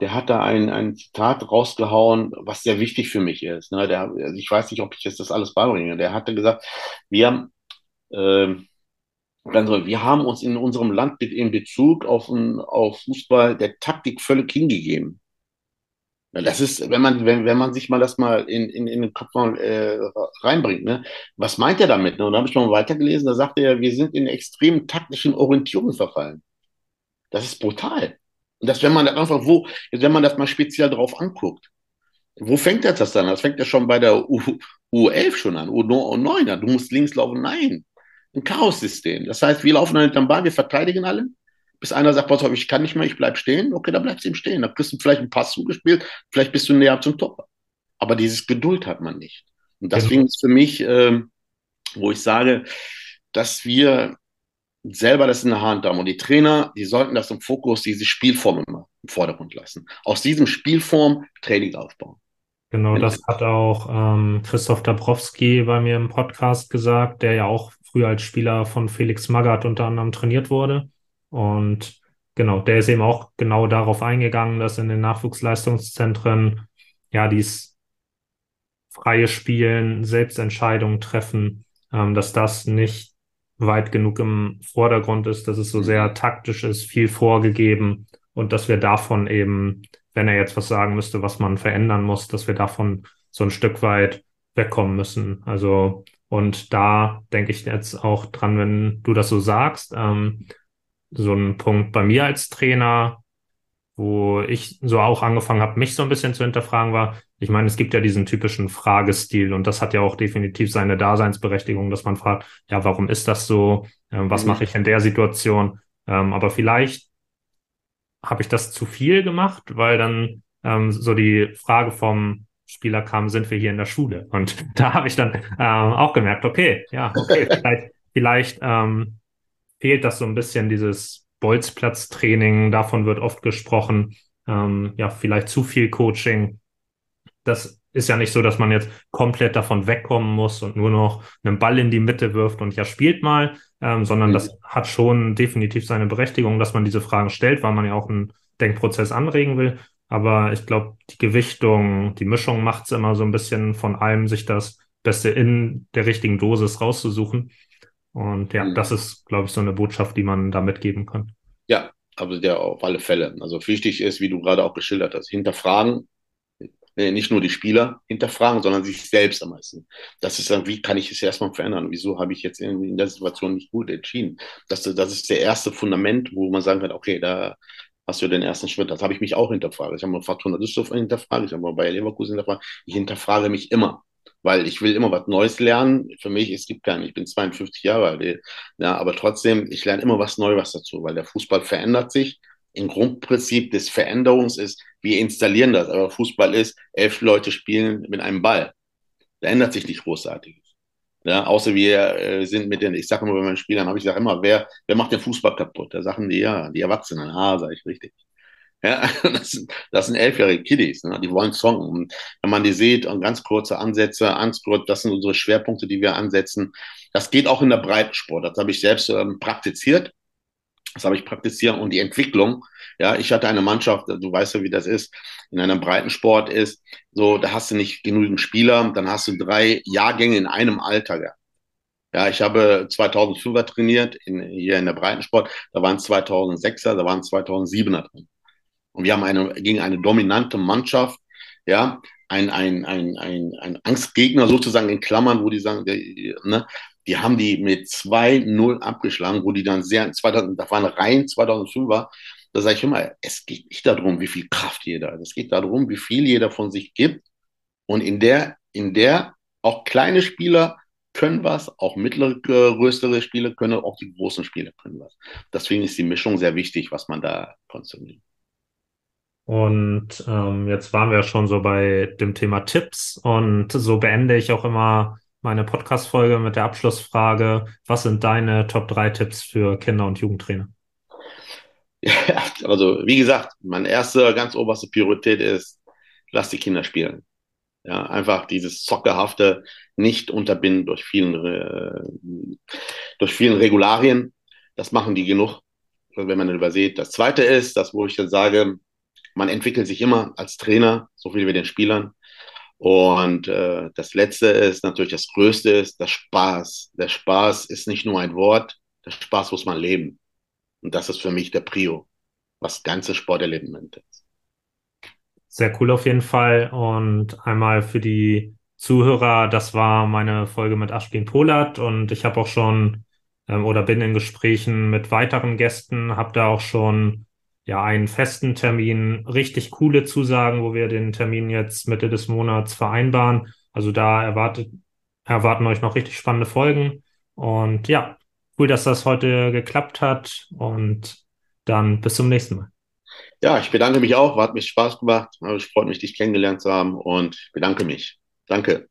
der hat da ein, ein Zitat rausgehauen, was sehr wichtig für mich ist. Ne? Der, also ich weiß nicht, ob ich jetzt das alles beibringe. Der hatte gesagt, wir, äh, wir haben uns in unserem Land in Bezug auf, auf Fußball der Taktik völlig hingegeben. Das ist, wenn man, wenn, wenn man sich mal das mal in, in, in den Kopf mal äh, reinbringt, ne? Was meint er damit? Ne? Und da habe ich mal weitergelesen, da sagt er, wir sind in extremen taktischen Orientierungen verfallen. Das ist brutal. Und das, wenn man das einfach, wo, wenn man das mal speziell drauf anguckt, wo fängt das dann? Das fängt ja schon bei der U, U11 schon an, U9 an. Du musst links laufen. Nein ein Chaos-System. Das heißt, wir laufen dann hinterm Ball, wir verteidigen alle, bis einer sagt, pass auf, ich kann nicht mehr, ich bleib stehen. Okay, dann bleibst du ihm stehen. Da kriegst du vielleicht einen Pass zugespielt, vielleicht bist du näher zum Tor. Aber dieses Geduld hat man nicht. Und deswegen ist für mich, äh, wo ich sage, dass wir selber das in der Hand haben. Und die Trainer, die sollten das im Fokus, diese Spielform immer im Vordergrund lassen. Aus diesem Spielform Training aufbauen. Genau, das hat auch ähm, Christoph Dabrowski bei mir im Podcast gesagt, der ja auch früher als Spieler von Felix Magath unter anderem trainiert wurde. Und genau, der ist eben auch genau darauf eingegangen, dass in den Nachwuchsleistungszentren ja dies freie Spielen, Selbstentscheidungen treffen, ähm, dass das nicht weit genug im Vordergrund ist, dass es so sehr taktisch ist, viel vorgegeben und dass wir davon eben, wenn er jetzt was sagen müsste, was man verändern muss, dass wir davon so ein Stück weit wegkommen müssen. Also und da denke ich jetzt auch dran, wenn du das so sagst. Ähm, so ein Punkt bei mir als Trainer, wo ich so auch angefangen habe, mich so ein bisschen zu hinterfragen, war, ich meine, es gibt ja diesen typischen Fragestil und das hat ja auch definitiv seine Daseinsberechtigung, dass man fragt, ja, warum ist das so? Ähm, was mhm. mache ich in der Situation? Ähm, aber vielleicht habe ich das zu viel gemacht, weil dann ähm, so die Frage vom Spieler kam, sind wir hier in der Schule. Und da habe ich dann ähm, auch gemerkt, okay, ja, okay, vielleicht, vielleicht ähm, fehlt das so ein bisschen dieses Bolzplatztraining, davon wird oft gesprochen, ähm, ja, vielleicht zu viel Coaching. Das ist ja nicht so, dass man jetzt komplett davon wegkommen muss und nur noch einen Ball in die Mitte wirft und ja, spielt mal, ähm, sondern mhm. das hat schon definitiv seine Berechtigung, dass man diese Fragen stellt, weil man ja auch einen Denkprozess anregen will. Aber ich glaube, die Gewichtung, die Mischung macht es immer so ein bisschen von allem, sich das Beste in der richtigen Dosis rauszusuchen. Und ja, mhm. das ist, glaube ich, so eine Botschaft, die man da mitgeben kann. Ja, aber der auf alle Fälle. Also wichtig ist, wie du gerade auch geschildert hast, hinterfragen, nicht nur die Spieler hinterfragen, sondern sich selbst am meisten. Das ist dann, wie kann ich es erstmal verändern? Wieso habe ich jetzt in, in der Situation nicht gut entschieden? Das, das ist der erste Fundament, wo man sagen kann, okay, da hast du den ersten Schritt. Das habe ich mich auch hinterfragt. Ich habe mal Fortuna Düsseldorf hinterfragt, ich habe mal Bayer Leverkusen hinterfragt. Ich hinterfrage mich immer weil ich will immer was Neues lernen. Für mich, es gibt keinen, ich bin 52 Jahre alt, ja, aber trotzdem, ich lerne immer was Neues dazu, weil der Fußball verändert sich. Im Grundprinzip des Veränderungs ist, wir installieren das, aber Fußball ist, elf Leute spielen mit einem Ball. Da ändert sich nicht großartig. Ja, außer wir äh, sind mit den, ich sage immer bei meinen Spielern, habe ich sage immer, wer, wer macht den Fußball kaputt? Da sagen die, ja, die Erwachsenen. Ah, sage ich richtig. Ja, das, sind, das sind elfjährige Kiddies, ne? die wollen Song. Und wenn man die sieht, und ganz kurze Ansätze, Angstgurt, das sind unsere Schwerpunkte, die wir ansetzen. Das geht auch in der Breitensport. Das habe ich selbst ähm, praktiziert. Das habe ich praktiziert und die Entwicklung. Ja, ich hatte eine Mannschaft, du weißt ja, wie das ist, in einem Breitensport ist, so, da hast du nicht genügend Spieler, dann hast du drei Jahrgänge in einem Alter gehabt. Ja, ich habe 2005er trainiert in, hier in der Breitensport, da waren 2006er, da waren 2007er drin. Und wir haben eine, gegen eine dominante Mannschaft, ja, ein, ein, ein, ein, ein Angstgegner sozusagen in Klammern, wo die sagen, die, ne, die haben die mit 2-0 abgeschlagen, wo die dann sehr, 2000, da waren rein 2005er, da sage ich immer, es geht nicht darum, wie viel Kraft jeder hat. Es geht darum, wie viel jeder von sich gibt. Und in der, in der auch kleine Spieler können was, auch mittlere, größere Spieler können, auch die großen Spieler können was. Deswegen ist die Mischung sehr wichtig, was man da konsumiert. Und ähm, jetzt waren wir schon so bei dem Thema Tipps und so beende ich auch immer meine Podcast-Folge mit der Abschlussfrage. Was sind deine Top 3 Tipps für Kinder- und Jugendtrainer? Ja, also wie gesagt, meine erste ganz oberste Priorität ist, lass die Kinder spielen. Ja, einfach dieses Zockerhafte nicht unterbinden durch vielen, äh, durch vielen Regularien. Das machen die genug, wenn man übersieht. Das zweite ist, das, wo ich dann sage, man entwickelt sich immer als Trainer, so viel wie den Spielern. Und äh, das Letzte ist natürlich, das Größte ist der Spaß. Der Spaß ist nicht nur ein Wort, der Spaß muss man leben. Und das ist für mich der Prio, was ganze Sportelement ist. Sehr cool auf jeden Fall. Und einmal für die Zuhörer, das war meine Folge mit Aschkin Polat und ich habe auch schon ähm, oder bin in Gesprächen mit weiteren Gästen, habe da auch schon ja einen festen Termin, richtig coole Zusagen, wo wir den Termin jetzt Mitte des Monats vereinbaren. Also da erwartet, erwarten euch noch richtig spannende Folgen. Und ja, cool, dass das heute geklappt hat. Und dann bis zum nächsten Mal. Ja, ich bedanke mich auch. Hat mich Spaß gemacht. Es freut mich, dich kennengelernt zu haben und bedanke mich. Danke.